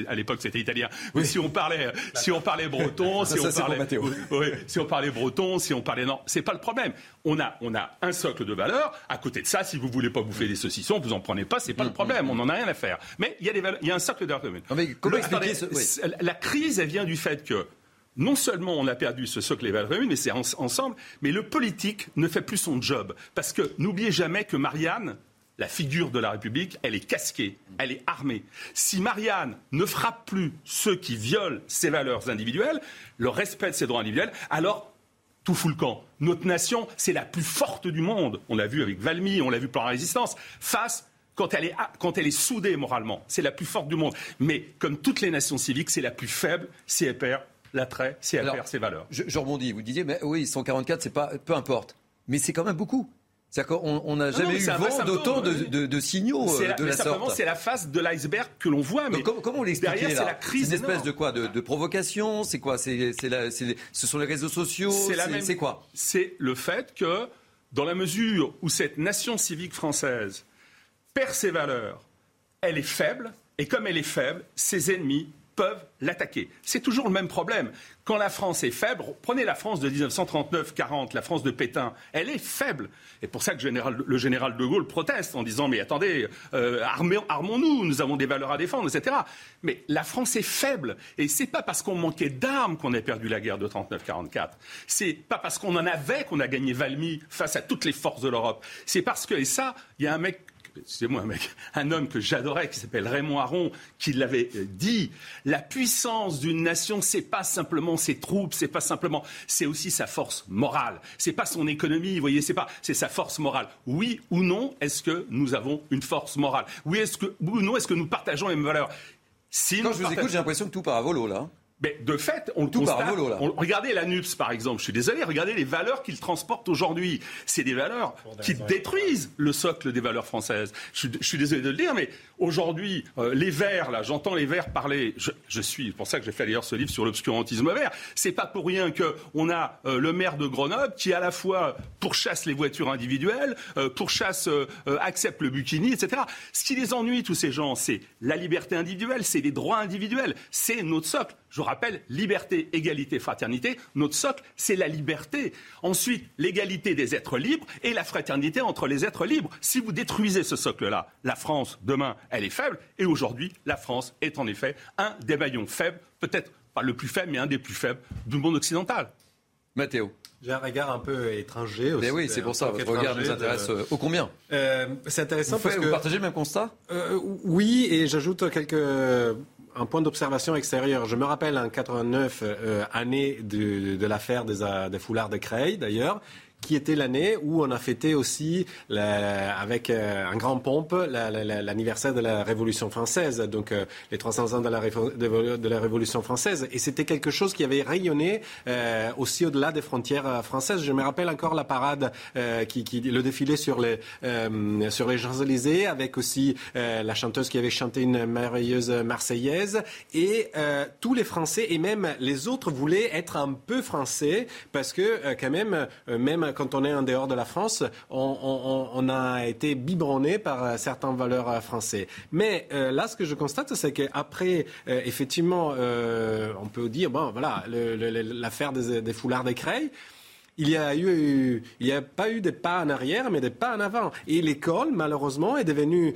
à l'époque, c'était italien. Mais si on parlait, si on parlait breton, [LAUGHS] si, on parlait, [LAUGHS] si on parlait breton, si on parlait non, c'est pas le problème. On a, on a un socle de valeurs. À côté de ça, si vous voulez pas bouffer des saucissons, vous en prenez pas, c'est pas le mm, problème. Mm, on n'en a rien à faire. Mais il y a, des il y a un socle de valeurs communes. La crise, elle vient du fait que non seulement on a perdu ce socle communes, mais c'est ensemble, mais le politique ne fait plus son job. Parce que n'oubliez jamais que Marianne, la figure de la République, elle est casquée, elle est armée. Si Marianne ne frappe plus ceux qui violent ses valeurs individuelles, le respect de ses droits individuels, alors tout fout le camp. Notre nation, c'est la plus forte du monde. On l'a vu avec Valmy, on l'a vu par la résistance, face quand elle, est, quand elle est soudée moralement. C'est la plus forte du monde. Mais comme toutes les nations civiques, c'est la plus faible si elle perd l'attrait, si elle perd ses valeurs. Je, je, rebondis. Vous disiez, mais oui, 144, c'est pas, peu importe. Mais c'est quand même beaucoup. C'est-à-dire qu'on n'a jamais eu vent d'autant de, de, de, signaux euh, de la sorte. C'est la face de l'iceberg que l'on voit. Mais comment, comment on l'explique Derrière, c'est la crise. C'est une espèce de quoi? De, de, provocation? C'est quoi? C'est, Ce sont les réseaux sociaux? C'est quoi? C'est le fait que, dans la mesure où cette nation civique française perd ses valeurs, elle est faible. Et comme elle est faible, ses ennemis peuvent l'attaquer. C'est toujours le même problème. Quand la France est faible, prenez la France de 1939-40, la France de Pétain, elle est faible. Et pour ça que le général de Gaulle proteste en disant mais attendez, euh, armons-nous, nous avons des valeurs à défendre, etc. Mais la France est faible. Et c'est pas parce qu'on manquait d'armes qu'on a perdu la guerre de 39-44. C'est pas parce qu'on en avait qu'on a gagné Valmy face à toutes les forces de l'Europe. C'est parce que, et ça, il y a un mec excusez-moi, un [LAUGHS] mec, un homme que j'adorais, qui s'appelle Raymond Aron, qui l'avait euh, dit. La puissance d'une nation, c'est pas simplement ses troupes, c'est pas simplement, c'est aussi sa force morale. C'est pas son économie, vous voyez, c'est pas, c'est sa force morale. Oui ou non, est-ce que nous avons une force morale? Oui, est-ce que, ou non, est-ce que nous partageons les mêmes valeurs? Si Quand je vous écoute, j'ai l'impression que tout part à volo, là. Mais de fait, on le Tout constate. regardez la NUPS, par exemple. Je suis désolé, regardez les valeurs qu'il transporte aujourd'hui. C'est des valeurs qui détruisent le socle des valeurs françaises. Je, suis désolé de le dire, mais aujourd'hui, euh, les Verts, là, j'entends les Verts parler. Je, je suis, pour ça que j'ai fait d'ailleurs ce livre sur l'obscurantisme vert. C'est pas pour rien que on a euh, le maire de Grenoble qui à la fois pourchasse les voitures individuelles, euh, pourchasse, euh, accepte le bikini, etc. Ce qui les ennuie tous ces gens, c'est la liberté individuelle, c'est les droits individuels, c'est notre socle. Je rappelle, liberté, égalité, fraternité. Notre socle, c'est la liberté. Ensuite, l'égalité des êtres libres et la fraternité entre les êtres libres. Si vous détruisez ce socle-là, la France, demain, elle est faible. Et aujourd'hui, la France est en effet un des maillons faibles, peut-être pas le plus faible, mais un des plus faibles du monde occidental. Mathéo. J'ai un regard un peu étranger aussi. Mais oui, c'est pour ça, votre regard nous intéresse euh, au combien? Euh, C'est intéressant vous parce que... Vous partagez le même constat? Euh, Oui, et j'ajoute quelques un point d'observation extérieur. Je me rappelle en 89, année de, de l'affaire des, des foulards de Creil, d'ailleurs qui était l'année où on a fêté aussi, avec euh, un grand pompe, l'anniversaire de la Révolution française, donc euh, les 300 ans de la, Révolution française. Et c'était quelque chose qui avait rayonné euh, aussi au-delà des frontières françaises. Je me rappelle encore la parade, qui, qui, le défilé sur les, sur les Champs-Élysées, avec aussi la chanteuse qui avait chanté une merveilleuse Marseillaise. Et tous les Français, et même les autres, voulaient être un peu français, parce que quand même, même quand on est en dehors de la France, on, a été biberonné par euh, certaines valeurs euh, françaises. Mais euh, là, ce que je constate, c'est qu'après, effectivement, on peut dire, bon, voilà, l'affaire des, foulards des creilles, il n'y a pas eu des pas en arrière, mais des pas en avant. Et l'école, malheureusement, est devenue,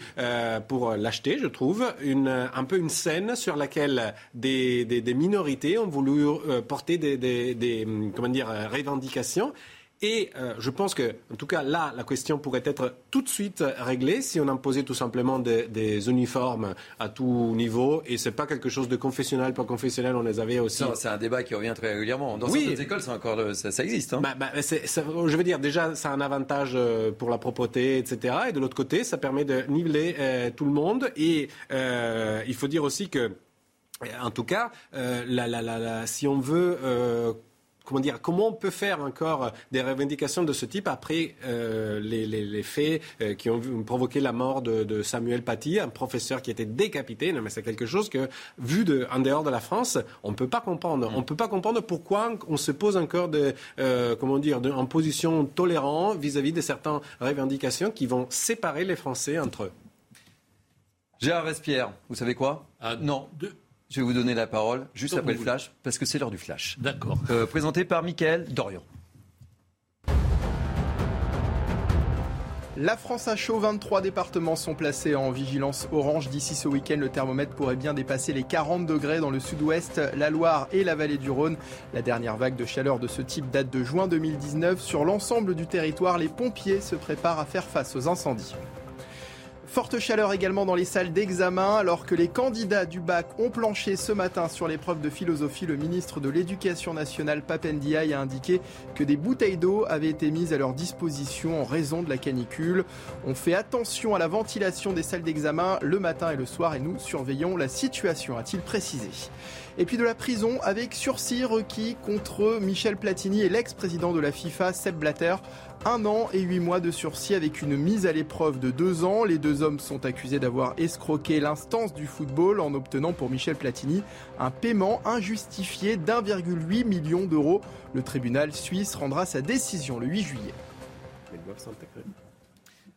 pour l'acheter, je trouve, un peu une scène sur laquelle des, minorités ont voulu porter des, des, comment dire, revendications et euh, je pense que, en tout cas, là, la question pourrait être tout de suite réglée si on imposait tout simplement des, uniformes à tout niveau. Et c'est pas quelque chose de confessionnel, pas confessionnel. On les avait aussi. c'est un débat qui revient très régulièrement. Dans certaines écoles, ça encore, ça, existe. Hein. Bah, bah, je veux dire, déjà, ça a un avantage euh, pour la propreté, etc. Et de l'autre côté, ça permet de niveler euh, tout le monde. Et il faut dire aussi que en tout cas, la, la, la, si on veut comment dire, comment on peut faire encore des revendications de ce type après euh, les, faits euh, qui ont provoqué la mort de, Samuel Paty, un professeur qui était décapité. Non, mais c'est quelque chose que, vu de, en dehors de la France, on ne peut pas comprendre. On ne peut pas comprendre pourquoi on se pose encore de, euh, comment dire, en position tolérante vis-à-vis de certaines revendications qui vont séparer les Français entre eux. Gérard Vespierre, vous savez quoi? Ah, Non. Je vais vous donner la parole juste après le flash, parce que c'est l'heure du flash. D'accord. Euh, présenté par Mickaël Dorian. La France a chaud, 23 départements sont placés en vigilance orange. D'ici ce week-end, le thermomètre pourrait bien dépasser les 40 degrés dans le sud-ouest, la Loire et la vallée du Rhône. La dernière vague de chaleur de ce type date de juin 2019. Sur l'ensemble du territoire, les pompiers se préparent à faire face aux incendies. Forte chaleur également dans les salles d'examen alors que les candidats du bac ont planché ce matin sur l'épreuve de philosophie. Le ministre de l'Éducation nationale Papendiaï a indiqué que des bouteilles d'eau avaient été mises à leur disposition en raison de la canicule. On fait attention à la ventilation des salles d'examen le matin et le soir et nous surveillons la situation, a-t-il précisé. Et puis de la prison avec sursis requis contre Michel Platini et l'ex-président de la FIFA, Seb Blatter un an et huit mois de sursis avec une mise à l'épreuve de deux ans. Les deux hommes sont accusés d'avoir escroqué l'instance du football en obtenant pour Michel Platini un paiement injustifié d'1,8 million d'euros. Le tribunal suisse rendra sa décision le 8 juillet.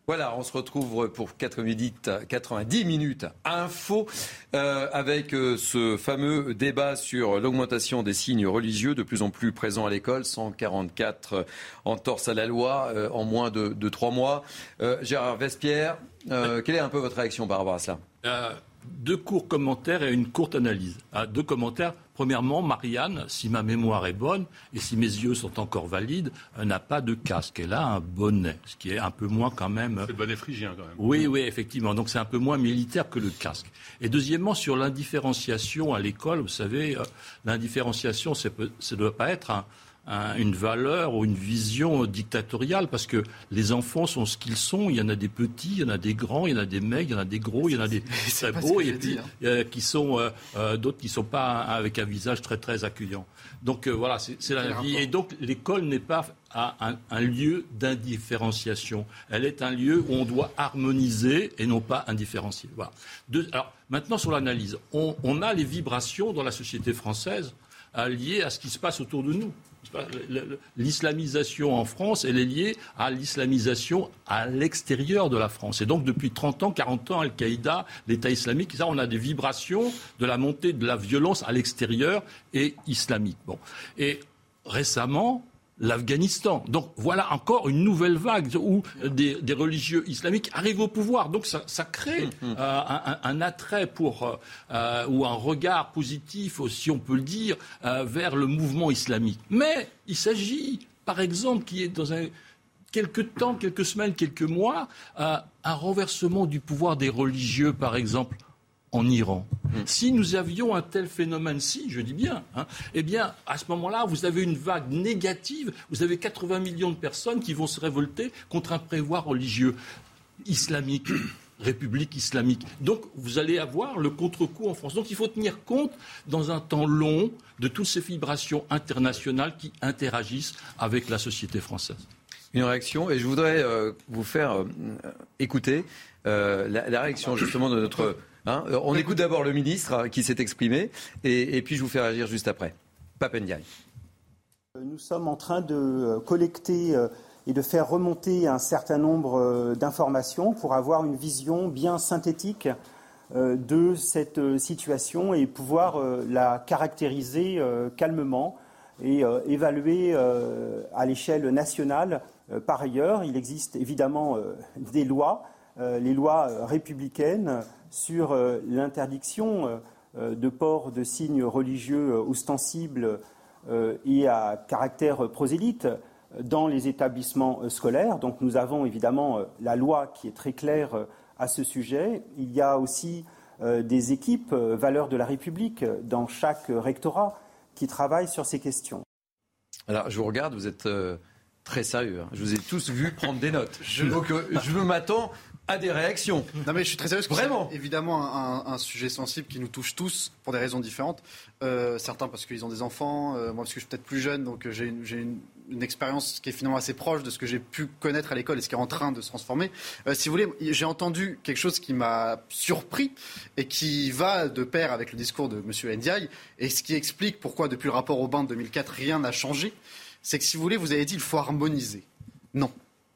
Voilà, on se retrouve pour 90 minutes info euh, avec euh, ce fameux débat sur l'augmentation des signes religieux de plus en plus présents à l'école. 144 entorses à la loi euh, en moins de, trois mois. Gérard Vespierre, quelle est un peu votre réaction par rapport à cela? Deux courts commentaires et une courte analyse. Ah, deux commentaires. Premièrement, Marianne, si ma mémoire est bonne et si mes yeux sont encore valides, n'a pas de casque. Elle a un bonnet, ce qui est un peu moins quand même. C'est le bonnet phrygien quand même. Oui, oui, effectivement. Donc c'est un peu moins militaire que le casque. Et deuxièmement, sur l'indifférenciation à l'école, vous savez, euh, l'indifférenciation, ça ne doit pas être un, une valeur ou une vision dictatoriale parce que les enfants sont ce qu'ils sont. Il y en a des petits, il y en a des grands, il y en a des mecs, il y en a des gros, il y en a des [LAUGHS] très beaux et puis euh, qui sont euh, euh, d'autres qui sont pas avec un visage très très accueillant. Donc voilà, c'est la vie. Et donc l'école n'est pas un, un, lieu d'indifférenciation. Elle est un lieu où on doit harmoniser et non pas indifférencier. Voilà. alors maintenant sur l'analyse, on, on a les vibrations dans la société française liées à ce qui se passe autour de nous. L'islamisation en France, elle est liée à l'islamisation à l'extérieur de la France. Et donc, depuis 30 ans, 40 ans, Al-Qaïda, l'État islamique, ça, on a des vibrations de la montée de la violence à l'extérieur et islamique. Bon. Et récemment, l'Afghanistan. Donc voilà encore une nouvelle vague où des, religieux islamiques arrivent au pouvoir. Donc ça, crée mm, mm. Euh, un, attrait pour euh, euh, ou un regard positif, si on peut le dire, vers le mouvement islamique. Mais il s'agit, par exemple, qui est dans un quelques temps, quelques semaines, quelques mois, un renversement du pouvoir des religieux, par exemple en Iran. Si nous avions un tel phénomène-ci, je dis bien, hein, eh bien, à ce moment-là, vous avez une vague négative, vous avez 80 millions de personnes qui vont se révolter contre un prévoir religieux islamique. [COUGHS] République islamique. Donc vous allez avoir le contre-coup en France. Donc il faut tenir compte dans un temps long de toutes ces vibrations internationales qui interagissent avec la société française. Une réaction, et je voudrais euh, vous faire euh, écouter euh, la, la réaction justement de notre Hein, euh, on écoute d'abord le ministre hein, qui s'est exprimé et, puis je vous fais réagir juste après. Papendiaï. Nous sommes en train de euh, collecter euh, et de faire remonter un certain nombre d'informations pour avoir une vision bien synthétique de cette situation et pouvoir la caractériser calmement et évaluer à l'échelle nationale. Par ailleurs, il existe évidemment des lois, les lois républicaines sur euh, l'interdiction euh, euh, de port de signes religieux ostensibles et à caractère prosélyte dans les établissements scolaires. Donc nous avons évidemment la loi qui est très claire à ce sujet. Il y a aussi des équipes valeurs de la République dans chaque rectorat qui travaillent sur ces questions. Alors je vous regarde, vous êtes très sérieux. Hein. Je vous ai tous vu prendre des notes. Je, donc je m'attends à des réactions. Non mais je suis très sérieux. Vraiment. C'est évidemment un, sujet sensible qui nous touche tous pour des raisons différentes. Euh, certains parce qu'ils ont des enfants, euh, moi parce que je suis peut-être plus jeune, donc euh, j'ai une, expérience qui est finalement assez proche de ce que j'ai pu connaître à l'école et ce qui est en train de se transformer. si vous voulez, j'ai entendu quelque chose qui m'a surpris et qui va de pair avec le discours de M. Ndiaye et ce qui explique pourquoi depuis le rapport au bain de 2004 rien n'a changé. C'est que si vous voulez, vous avez dit il faut harmoniser. Non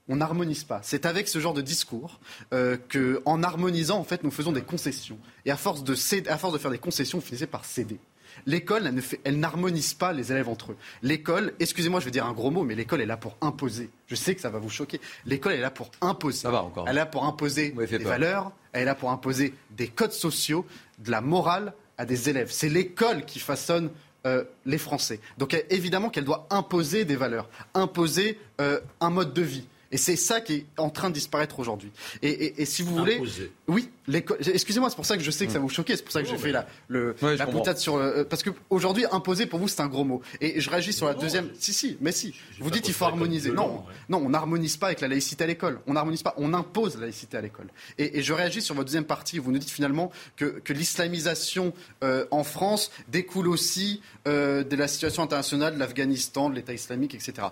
on n'harmonise pas. C'est avec ce genre de discours euh, qu'en harmonisant, en fait, nous faisons des concessions. Et à force de, à force de faire des concessions, vous finissez par céder. L'école, elle, n'harmonise pas les élèves entre eux. L'école, excusez-moi, je vais dire un gros mot, mais l'école est là pour imposer. Je sais que ça va vous choquer. L'école est là pour imposer. Ça va encore. Elle est là pour imposer des valeurs, elle est là pour imposer des codes sociaux, de la morale à des élèves. C'est l'école qui façonne euh, les Français. Donc évidemment qu'elle doit imposer des valeurs, imposer euh, un mode de vie. Et c'est ça qui est en train de disparaître aujourd'hui. Et, si vous voulez, oui, excusez-moi, c'est pour ça que je sais que ça vous choquer, c'est pour ça que j'ai fait la, le, la boutade sur, euh, parce que aujourd'hui imposer pour vous c'est un gros mot. Et, je réagis sur la deuxième. Si si, mais si. Vous dites il faut harmoniser. Non, non, on n'harmonise pas avec la laïcité à l'école. On n'harmonise pas, on impose la laïcité à l'école. Et, je réagis sur votre deuxième partie. Vous nous dites finalement que, l'islamisation euh, en France découle aussi euh, de la situation internationale, de l'Afghanistan, de l'État islamique, etc.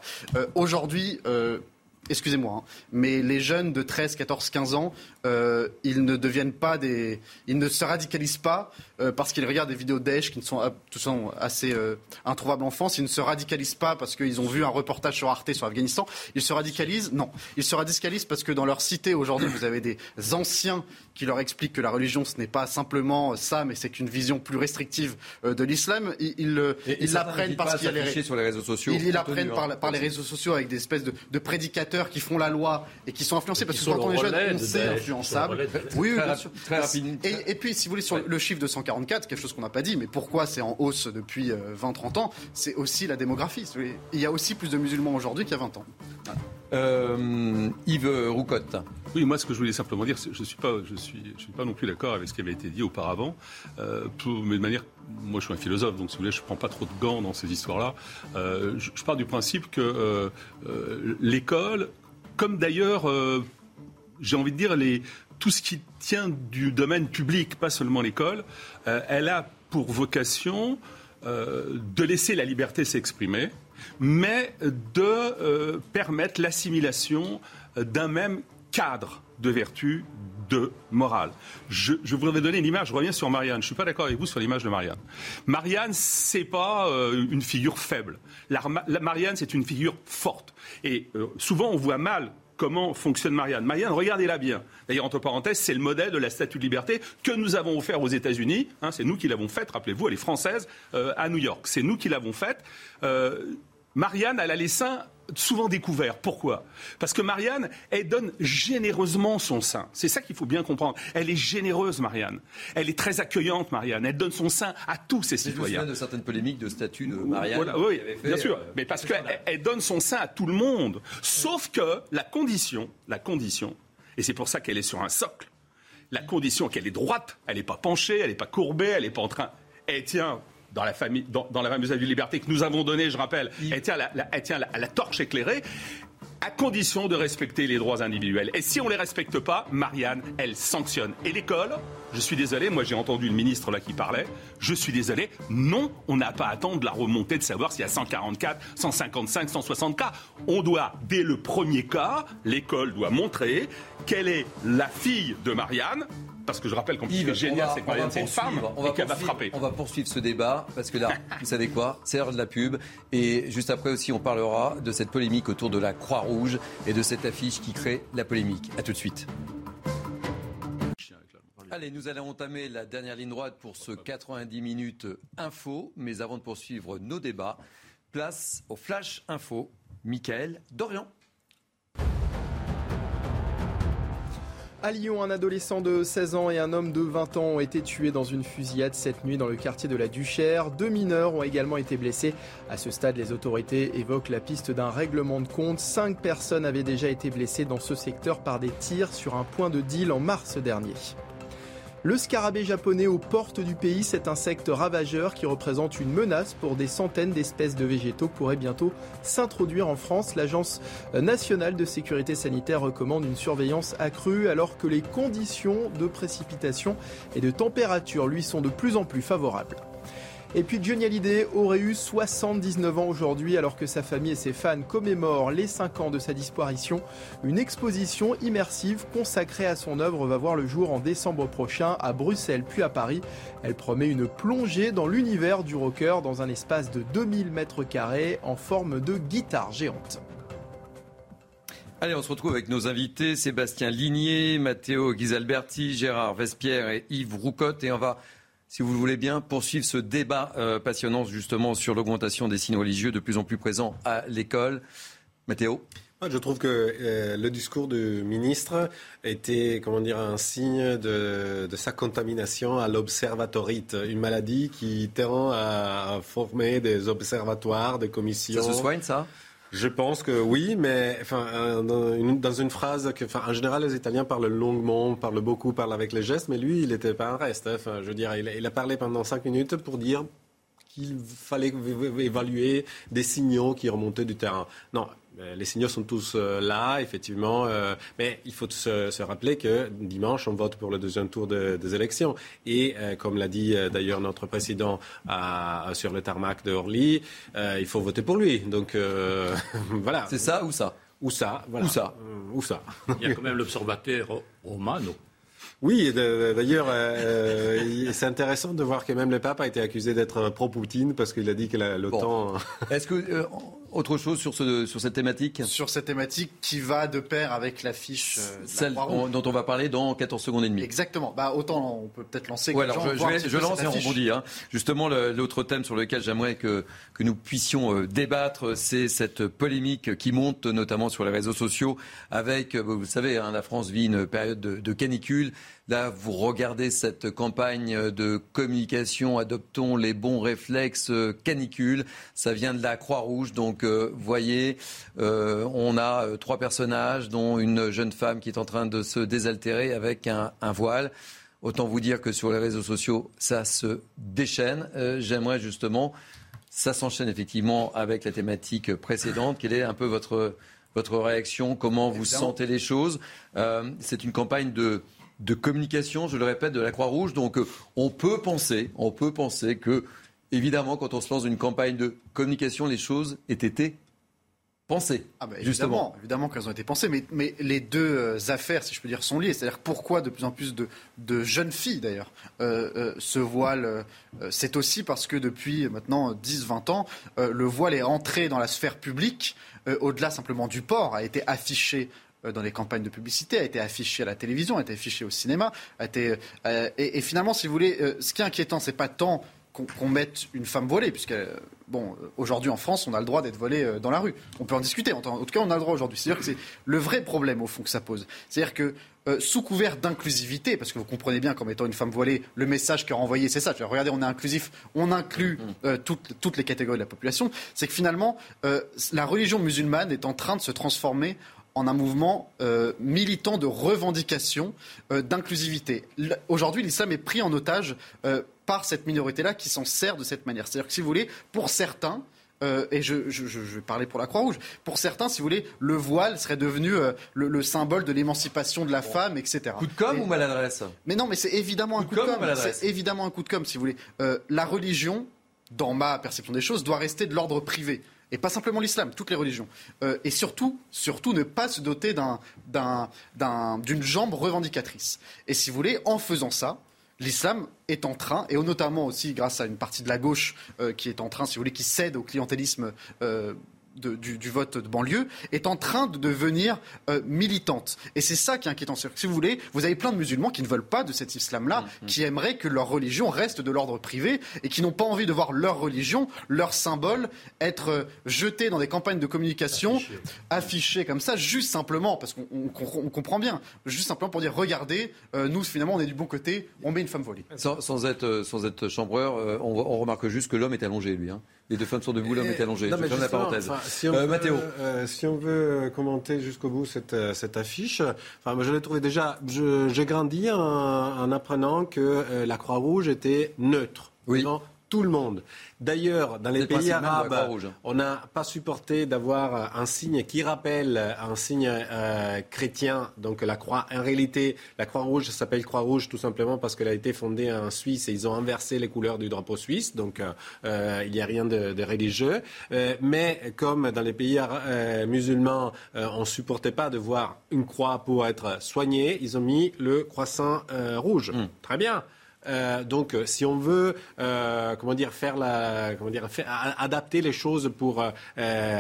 aujourd'hui excusez-moi, hein, mais les jeunes de 13, 14, 15 ans, euh, ils ne deviennent pas des, ils ne se radicalisent pas euh, parce qu'ils regardent des vidéos Daesh qui sont, tout sont assez euh, introuvables en France. Ils ne se radicalisent pas parce qu'ils ont vu un reportage sur Arte sur l'Afghanistan. Ils se radicalisent, non, ils se radicalisent parce que dans leur cité aujourd'hui, vous avez des anciens qui leur expliquent que la religion ce n'est pas simplement ça, mais c'est qu'une vision plus restrictive de l'islam. Ils, l'apprennent parce qu'il y a les, sur les réseaux sociaux. Ils l'apprennent par, par, les réseaux sociaux avec des espèces de, de, prédicateurs qui font la loi et qui sont influencés parce que quand on est jeune, on sait oui, oui, bien sûr. Très rapide. Et, puis, si vous voulez, sur le chiffre de 144, quelque chose qu'on n'a pas dit, mais pourquoi c'est en hausse depuis 20-30 euh, ans, c'est aussi la démographie. Il y a aussi plus de musulmans aujourd'hui qu'il y a 20 ans. Euh, Yves Roucotte. Oui, moi, ce que je voulais simplement dire, je ne suis, pas, je suis, je suis pas non plus d'accord avec ce qui avait été dit auparavant. Euh, mais de manière, moi, je suis un philosophe, donc si vous voulez, je ne prends pas trop de gants dans ces histoires-là. je, je, pars du principe que l'école, comme d'ailleurs j'ai envie de dire, les, tout ce qui tient du domaine public, pas seulement l'école, euh, elle a pour vocation euh, de laisser la liberté s'exprimer, mais de euh, permettre l'assimilation d'un même cadre de vertu, de morale. Je, je, voudrais donner une image, je reviens sur Marianne. Je ne suis pas d'accord avec vous sur l'image de Marianne. Marianne, c'est pas une figure faible. Marianne, c'est une figure forte. Et souvent, on voit mal comment fonctionne Marianne. Marianne, regardez-la bien. D'ailleurs, entre parenthèses, c'est le modèle de la statue de liberté que nous avons offert aux États-Unis. Hein, c'est nous qui l'avons faite, rappelez-vous, elle est française, euh, à New York. C'est nous qui l'avons faite. Euh, Marianne, elle a les seins souvent découverts. Pourquoi? Parce que Marianne, elle donne généreusement son sein. C'est ça qu'il faut bien comprendre. Elle est généreuse, Marianne. Elle est très accueillante, Marianne. Elle donne son sein à tous ses citoyens. Je me de certaines polémiques de statut de Marianne. oui, bien sûr. Euh, Mais parce qu'elle donne son sein à tout le monde. Sauf que la condition, la condition, et c'est pour ça qu'elle est sur un socle, la condition qu'elle est droite, elle n'est pas penchée, elle n'est pas courbée, elle n'est pas en train. Elle tient dans la, famille, dans, dans la fameuse avenue liberté que nous avons donnée, je rappelle, elle tient, la, la- elle tient la- la torche éclairée à condition de respecter les droits individuels. Et si on ne les respecte pas, Marianne, elle sanctionne. Et l'école, je suis désolé, moi j'ai entendu le ministre là qui parlait, je suis désolé, non, on n'a pas à attendre la remontée de savoir s'il y a 144, 155, 160 cas. On doit, dès le premier cas, l'école doit montrer quelle est la fille de Marianne, parce que je rappelle qu'en plus, génial, c'est que on va Marianne, c'est une femme, on va et qu'elle va poursuivre- frapper. On va poursuivre ce débat parce que là, [LAUGHS] vous savez quoi? C'est l'heure de la pub. Et juste après aussi, on parlera de cette polémique autour de la Croix-Rouge et de cette affiche qui crée la polémique. A tout de suite. Allez, nous allons entamer la dernière ligne droite pour ce 90 minutes info. Mais avant de poursuivre nos débats, place au Flash Info. Michael Dorian. À Lyon, un adolescent de 16 ans et un homme de 20 ans ont été tués dans une fusillade cette nuit dans le quartier de la Duchère. Deux mineurs ont également été blessés. À ce stade, les autorités évoquent la piste d'un règlement de compte. Cinq personnes avaient déjà été blessées dans ce secteur par des tirs sur un point de deal en mars dernier. Le scarabée japonais aux portes du pays, cet insecte ravageur qui représente une menace pour des centaines d'espèces de végétaux pourrait bientôt s'introduire en France. L'Agence nationale de sécurité sanitaire recommande une surveillance accrue alors que les conditions de précipitation et de température lui sont de plus en plus favorables. Et puis Johnny Hallyday aurait eu 79 ans aujourd'hui alors que sa famille et ses fans commémorent les 5 ans de sa disparition. Une exposition immersive consacrée à son œuvre va voir le jour en décembre prochain à Bruxelles puis à Paris. Elle promet une plongée dans l'univers du rocker dans un espace de 2000 mètres carrés en forme de guitare géante. Allez, on se retrouve avec nos invités Sébastien Ligné, Matteo Ghisalberti, Gérard Vespierre et Yves Roucotte. Et on va, si vous le voulez bien, poursuivre ce débat euh, passionnant justement sur l'augmentation des signes religieux de plus en plus présents à l'école. Mathéo Je trouve que euh, le discours du ministre était, comment dire, un signe de, de sa contamination à l'observatorite, une maladie qui tend à, à former des observatoires, des commissions. Ça se soigne, ça? Je pense que oui, mais enfin, dans, une, phrase que, enfin, en général, les Italiens parlent longuement, parlent beaucoup, parlent avec les gestes, mais lui, il n'était pas un reste. hein. Enfin, je veux dire, il, a- il a parlé pendant cinq minutes pour dire qu'il fallait évaluer des signaux qui remontaient du terrain. Non, les signaux sont tous euh, là, effectivement, euh, mais il faut se, se rappeler que dimanche, on vote pour le deuxième tour de- des élections. Et euh, comme l'a dit euh, d'ailleurs notre président à- sur le tarmac de Orly, euh, il faut voter pour lui. Donc euh, [LAUGHS] voilà. C'est ça ou ça? Ou ça, voilà. Ou ça Euh, Ou ça. Il y a quand même l'observateur romano. Oui, d'ailleurs, euh, il- c'est intéressant de voir que même le pape a été accusé d'être pro-Poutine parce qu'il a dit que l'OTAN. Est-ce que euh, autre chose sur, ce, sur cette thématique Sur cette thématique qui va de pair avec l'affiche euh, la Celle Croix-Rouge. dont on va parler dans 14 secondes et demie. Exactement. Bah, autant on peut peut-être lancer. Ouais, alors je, vais- lance et on rebondit. hein. Justement, l'autre thème sur lequel j'aimerais que, que nous puissions euh, débattre, c'est cette polémique qui monte notamment sur les réseaux sociaux avec, euh, vous le savez, hein, la France vit une période de, de canicule. Là, vous regardez cette campagne de communication, adoptons les bons réflexes euh, canicule. Ça vient de la Croix-Rouge, donc euh, voyez, euh, on a euh, trois personnages, dont une jeune femme qui est en train de se désaltérer avec un, un voile. Autant vous dire que sur les réseaux sociaux, ça se déchaîne. J'aimerais justement, ça s'enchaîne effectivement avec la thématique précédente. Quelle est un peu votre, votre réaction? Comment vous Évidemment. sentez les choses? C'est une campagne de, de communication, je le répète, de la Croix-Rouge. Donc euh, on peut penser, on peut penser que, évidemment, quand on se lance dans une campagne de communication, les choses aient été pensées. Ah bah, justement. évidemment, qu'elles ont été pensées, mais, mais les deux euh, affaires, si je peux dire, sont liées. C'est-à-dire pourquoi de plus en plus de, de jeunes filles, d'ailleurs, euh, euh, se voilent. euh, c'est aussi parce que depuis maintenant 10-20 ans, le voile est entré dans la sphère publique, euh, au-delà simplement du port, a été affiché dans les campagnes de publicité, a été affiché à la télévision, a été affiché au cinéma, a été euh, et, et finalement, si vous voulez, euh, ce qui est inquiétant, c'est pas tant qu'on mette une femme voilée, puisque euh, bon, euh, aujourd'hui en France, on a le droit d'être voilé euh, dans la rue. On peut en discuter. En, tout cas, on a le droit aujourd'hui. C'est-à-dire que c'est le vrai problème au fond que ça pose. C'est-à-dire que euh, sous couvert d'inclusivité, parce que vous comprenez bien qu'en étant une femme voilée, le message qu'est renvoyé, c'est ça. Regardez, on est inclusif, on inclut euh, toutes, toutes les catégories de la population. C'est que finalement, euh, la religion musulmane est en train de se transformer en un mouvement euh, militant de revendication euh, d'inclusivité. Aujourd'hui, l'islam est pris en otage euh, par cette minorité-là qui s'en sert de cette manière. C'est-à-dire que si vous voulez, pour certains, euh, et je, je- vais parler pour la Croix-Rouge, pour certains, si vous voulez, le voile serait devenu euh, le, le symbole de l'émancipation de la femme, etc. Coup de com' Et- ou maladresse? Mais non, mais c'est évidemment un coup de com' ou com'. maladresse? C'est évidemment un coup de com', si vous voulez. Euh, la religion, dans ma perception des choses, doit rester de l'ordre privé. Et pas simplement l'islam, toutes les religions. Euh, et surtout, surtout ne pas se doter d'un- d'un- d'un- d'une jambe revendicatrice. Et si vous voulez, en faisant ça, l'islam est en train, et notamment aussi grâce à une partie de la gauche euh, qui est en train, si vous voulez, qui cède au clientélisme euh, de- du, du vote de banlieue, est en train de devenir euh, militante. Et c'est ça qui est inquiétant. Que, Si vous voulez, vous avez plein de musulmans qui ne veulent pas de cet islam-là, qui aimeraient que leur religion reste de l'ordre privé et qui n'ont pas envie de voir leur religion, leur symbole, être euh, jeté dans des campagnes de communication, affichés comme ça, juste simplement, parce qu'on on- on comprend bien, juste simplement pour dire, regardez, euh, nous finalement on est du bon côté, on met une femme volée. Sans, sans être, sans être chambreur, euh, on, on remarque juste que l'homme est allongé, lui. hein. Les deux femmes sont debout, l'homme est allongé. Non, mais la parenthèse. enfin, si, on Euh, veut, Mathéo. euh, si on veut commenter jusqu'au bout cette, euh, cette affiche, enfin, moi je l'ai trouvé déjà. J'ai grandi en, en apprenant que euh, la Croix-Rouge était neutre. devant tout le monde. D'ailleurs, dans les le pays arabes, Croix-Rouge. on n'a pas supporté d'avoir un signe qui rappelle un signe euh, chrétien, donc la croix. En réalité, la Croix-Rouge s'appelle Croix-Rouge tout simplement parce qu'elle a été fondée en Suisse et ils ont inversé les couleurs du drapeau suisse, donc euh, euh, il n'y a rien de, de religieux. Euh, mais comme dans les pays musulmans, on ne supportait pas de voir une croix pour être soigné, ils ont mis le croissant rouge. Très bien. Euh, donc, euh, si on veut, euh, comment dire, faire la, comment dire, faire- adapter les choses pour euh,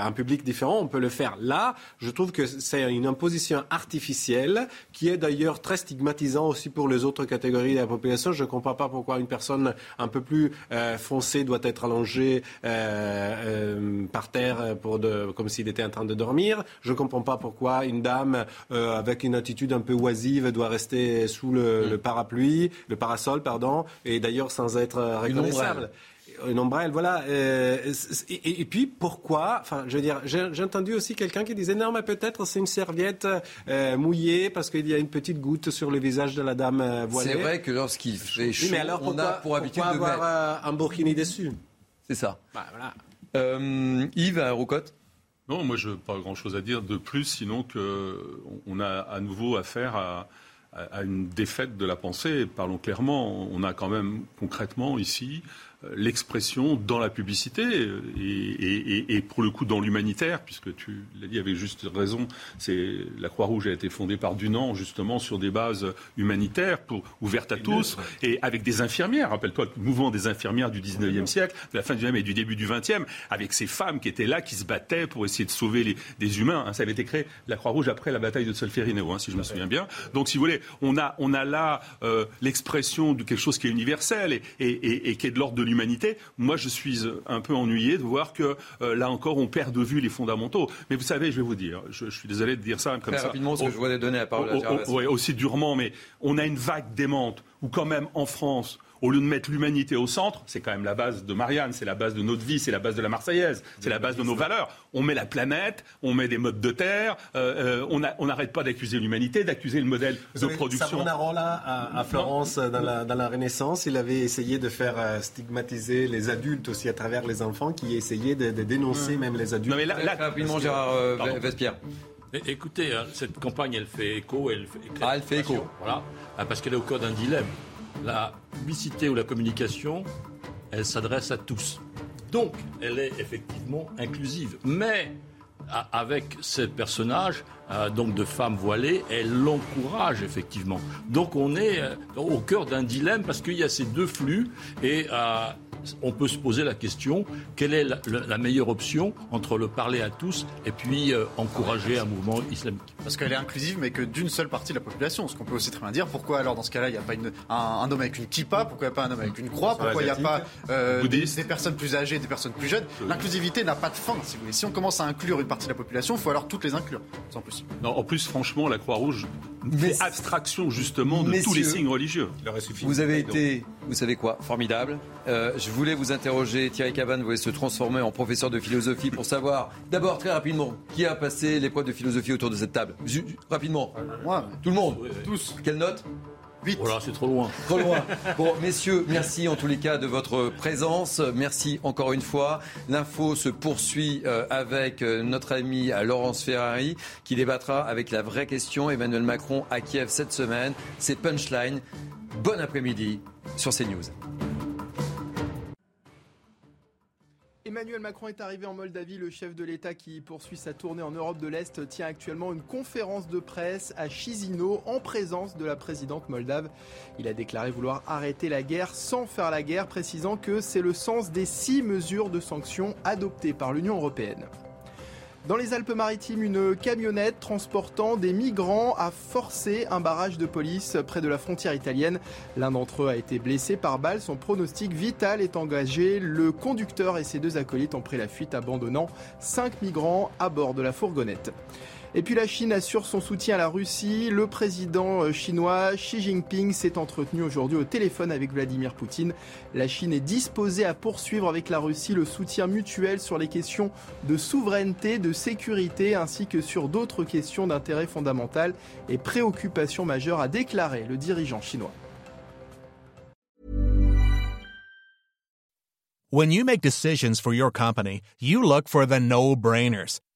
un public différent, on peut le faire. Là, je trouve que c'est une imposition artificielle qui est d'ailleurs très stigmatisant aussi pour les autres catégories de la population. Je ne comprends pas pourquoi une personne un peu plus foncée doit être allongée par terre pour de, comme s'il était en train de dormir. Je ne comprends pas pourquoi une dame avec une attitude un peu oisive doit rester sous le, le parapluie, le parasol, pardon, et d'ailleurs sans être euh, Une reconnaissable. Une ombrelle, voilà. euh, et, et- et puis pourquoi Enfin, je veux dire, j'ai j'ai entendu aussi quelqu'un qui disait non, mais peut-être c'est une serviette euh, mouillée parce qu'il y a une petite goutte sur le visage de la dame voilée. C'est vrai que lorsqu'il fait Oui, chaud, mais alors on a pour habitude pourquoi de avoir mettre. euh, un burkini dessus? C'est ça. Bah, voilà. Euh, Yves, à Roucotte Non, moi, je n'ai pas grand-chose à dire de plus, sinon qu'on on a à nouveau affaire à, à- une défaite de la pensée. Parlons clairement, on a quand même concrètement ici l'expression dans la publicité et, et- et- et pour le coup dans l'humanitaire, puisque tu l'as dit avec juste raison, c'est la Croix-Rouge a été fondée par Dunant justement sur des bases humanitaires pour, ouvertes à tous et avec des infirmières. Rappelle-toi le mouvement des infirmières du 19e siècle, de la fin du 19e et du début du 20e, avec ces femmes qui étaient là, qui se battaient pour essayer de sauver les, des humains. hein. Ça avait été créé, la Croix-Rouge, après la bataille de Solferino, hein, si je me souviens bien. Donc, si vous voulez, on a, on a là euh, l'expression de quelque chose qui est universel et, et- et- et qui est de l'ordre de l'humanité. Moi, je suis euh, un peu ennuyé de voir que, euh, là encore, on perd de vue les fondamentaux. Mais vous savez, je vais vous dire, je, je suis désolé de dire ça comme Très ça. rapidement, parce que je vois donner la parole à oh, ouais, aussi durement, mais on a une vague démente où quand même en France, au lieu de mettre l'humanité au centre, c'est quand même la base de Marianne, c'est la base de notre vie, c'est la base de la Marseillaise, c'est la base de nos valeurs. On met la planète, on met des modes de terre, euh, euh, on n'arrête pas d'accuser l'humanité, d'accuser le modèle de production. Savonarola à, à Florence dans la, dans la Renaissance, il avait essayé de faire euh, stigmatiser les adultes aussi à travers les enfants qui essayaient de, de dénoncer même les adultes. Non, mais là- là- Rapidement, Gérard euh. Vespierre. Écoutez, hein, cette campagne, elle fait écho. Elle fait, Ah, elle fait écho. Voilà, Ah, parce qu'elle est au cœur d'un dilemme. La publicité ou la communication, elle s'adresse à tous. Donc, elle est effectivement inclusive. Mais avec ce personnage, euh, donc de femme voilée, elle l'encourage effectivement. Donc on est euh, au cœur d'un dilemme parce qu'il y a ces deux flux et euh, on peut se poser la question quelle est la, meilleure option entre le parler à tous et puis euh, encourager un mouvement islamique? Parce qu'elle est inclusive, mais que d'une seule partie de la population. Ce qu'on peut aussi très bien dire, pourquoi alors dans ce cas-là, il n'y a pas une- un, un homme avec une kippa, pourquoi il n'y a pas un homme avec une croix, pourquoi il n'y a pas euh, des, personnes plus âgées, des personnes plus jeunes? L'inclusivité n'a pas de fin, si vous voulez. Si on commence à inclure une partie de la population, il faut alors toutes les inclure, sans plus. Non, en plus, franchement, la Croix-Rouge fait abstraction justement de tous les signes religieux. Vous avez été, vous savez quoi, formidable. Euh, je voulais vous interroger, Thierry Cavan voulait se transformer en professeur de philosophie pour savoir, d'abord très rapidement, qui a passé l'épreuve de philosophie autour de cette table Rapidement. Moi. Tout le monde Tous. Quelle note? 8. Voilà, c'est trop loin. Trop loin. Bon, messieurs, merci en tous les cas de votre présence. Merci encore une fois. L'info se poursuit euh, avec euh, notre ami euh, Laurence Ferrari qui débattra avec la vraie question Emmanuel Macron à Kiev cette semaine. C'est Punchline. Bon après-midi sur CNews. Emmanuel Macron est arrivé en Moldavie. Le chef de l'État qui poursuit sa tournée en Europe de l'Est tient actuellement une conférence de presse à Chisinau en présence de la présidente moldave. Il a déclaré vouloir arrêter la guerre sans faire la guerre, précisant que c'est le sens des six mesures de sanctions adoptées par l'Union européenne. Dans les Alpes-Maritimes, une camionnette transportant des migrants a forcé un barrage de police près de la frontière italienne. L'un d'entre eux a été blessé par balle. Son pronostic vital est engagé. Le conducteur et ses deux acolytes ont pris la fuite, abandonnant cinq migrants à bord de la fourgonnette. Et puis la Chine assure son soutien à la Russie. Le président euh, chinois Xi Jinping s'est entretenu aujourd'hui au téléphone avec Vladimir Poutine. La Chine est disposée à poursuivre avec la Russie le soutien mutuel sur les questions de souveraineté, de sécurité, ainsi que sur d'autres questions d'intérêt fondamental et préoccupation majeure, a déclaré le dirigeant chinois. When you make decisions for your company, you look for no-brainers.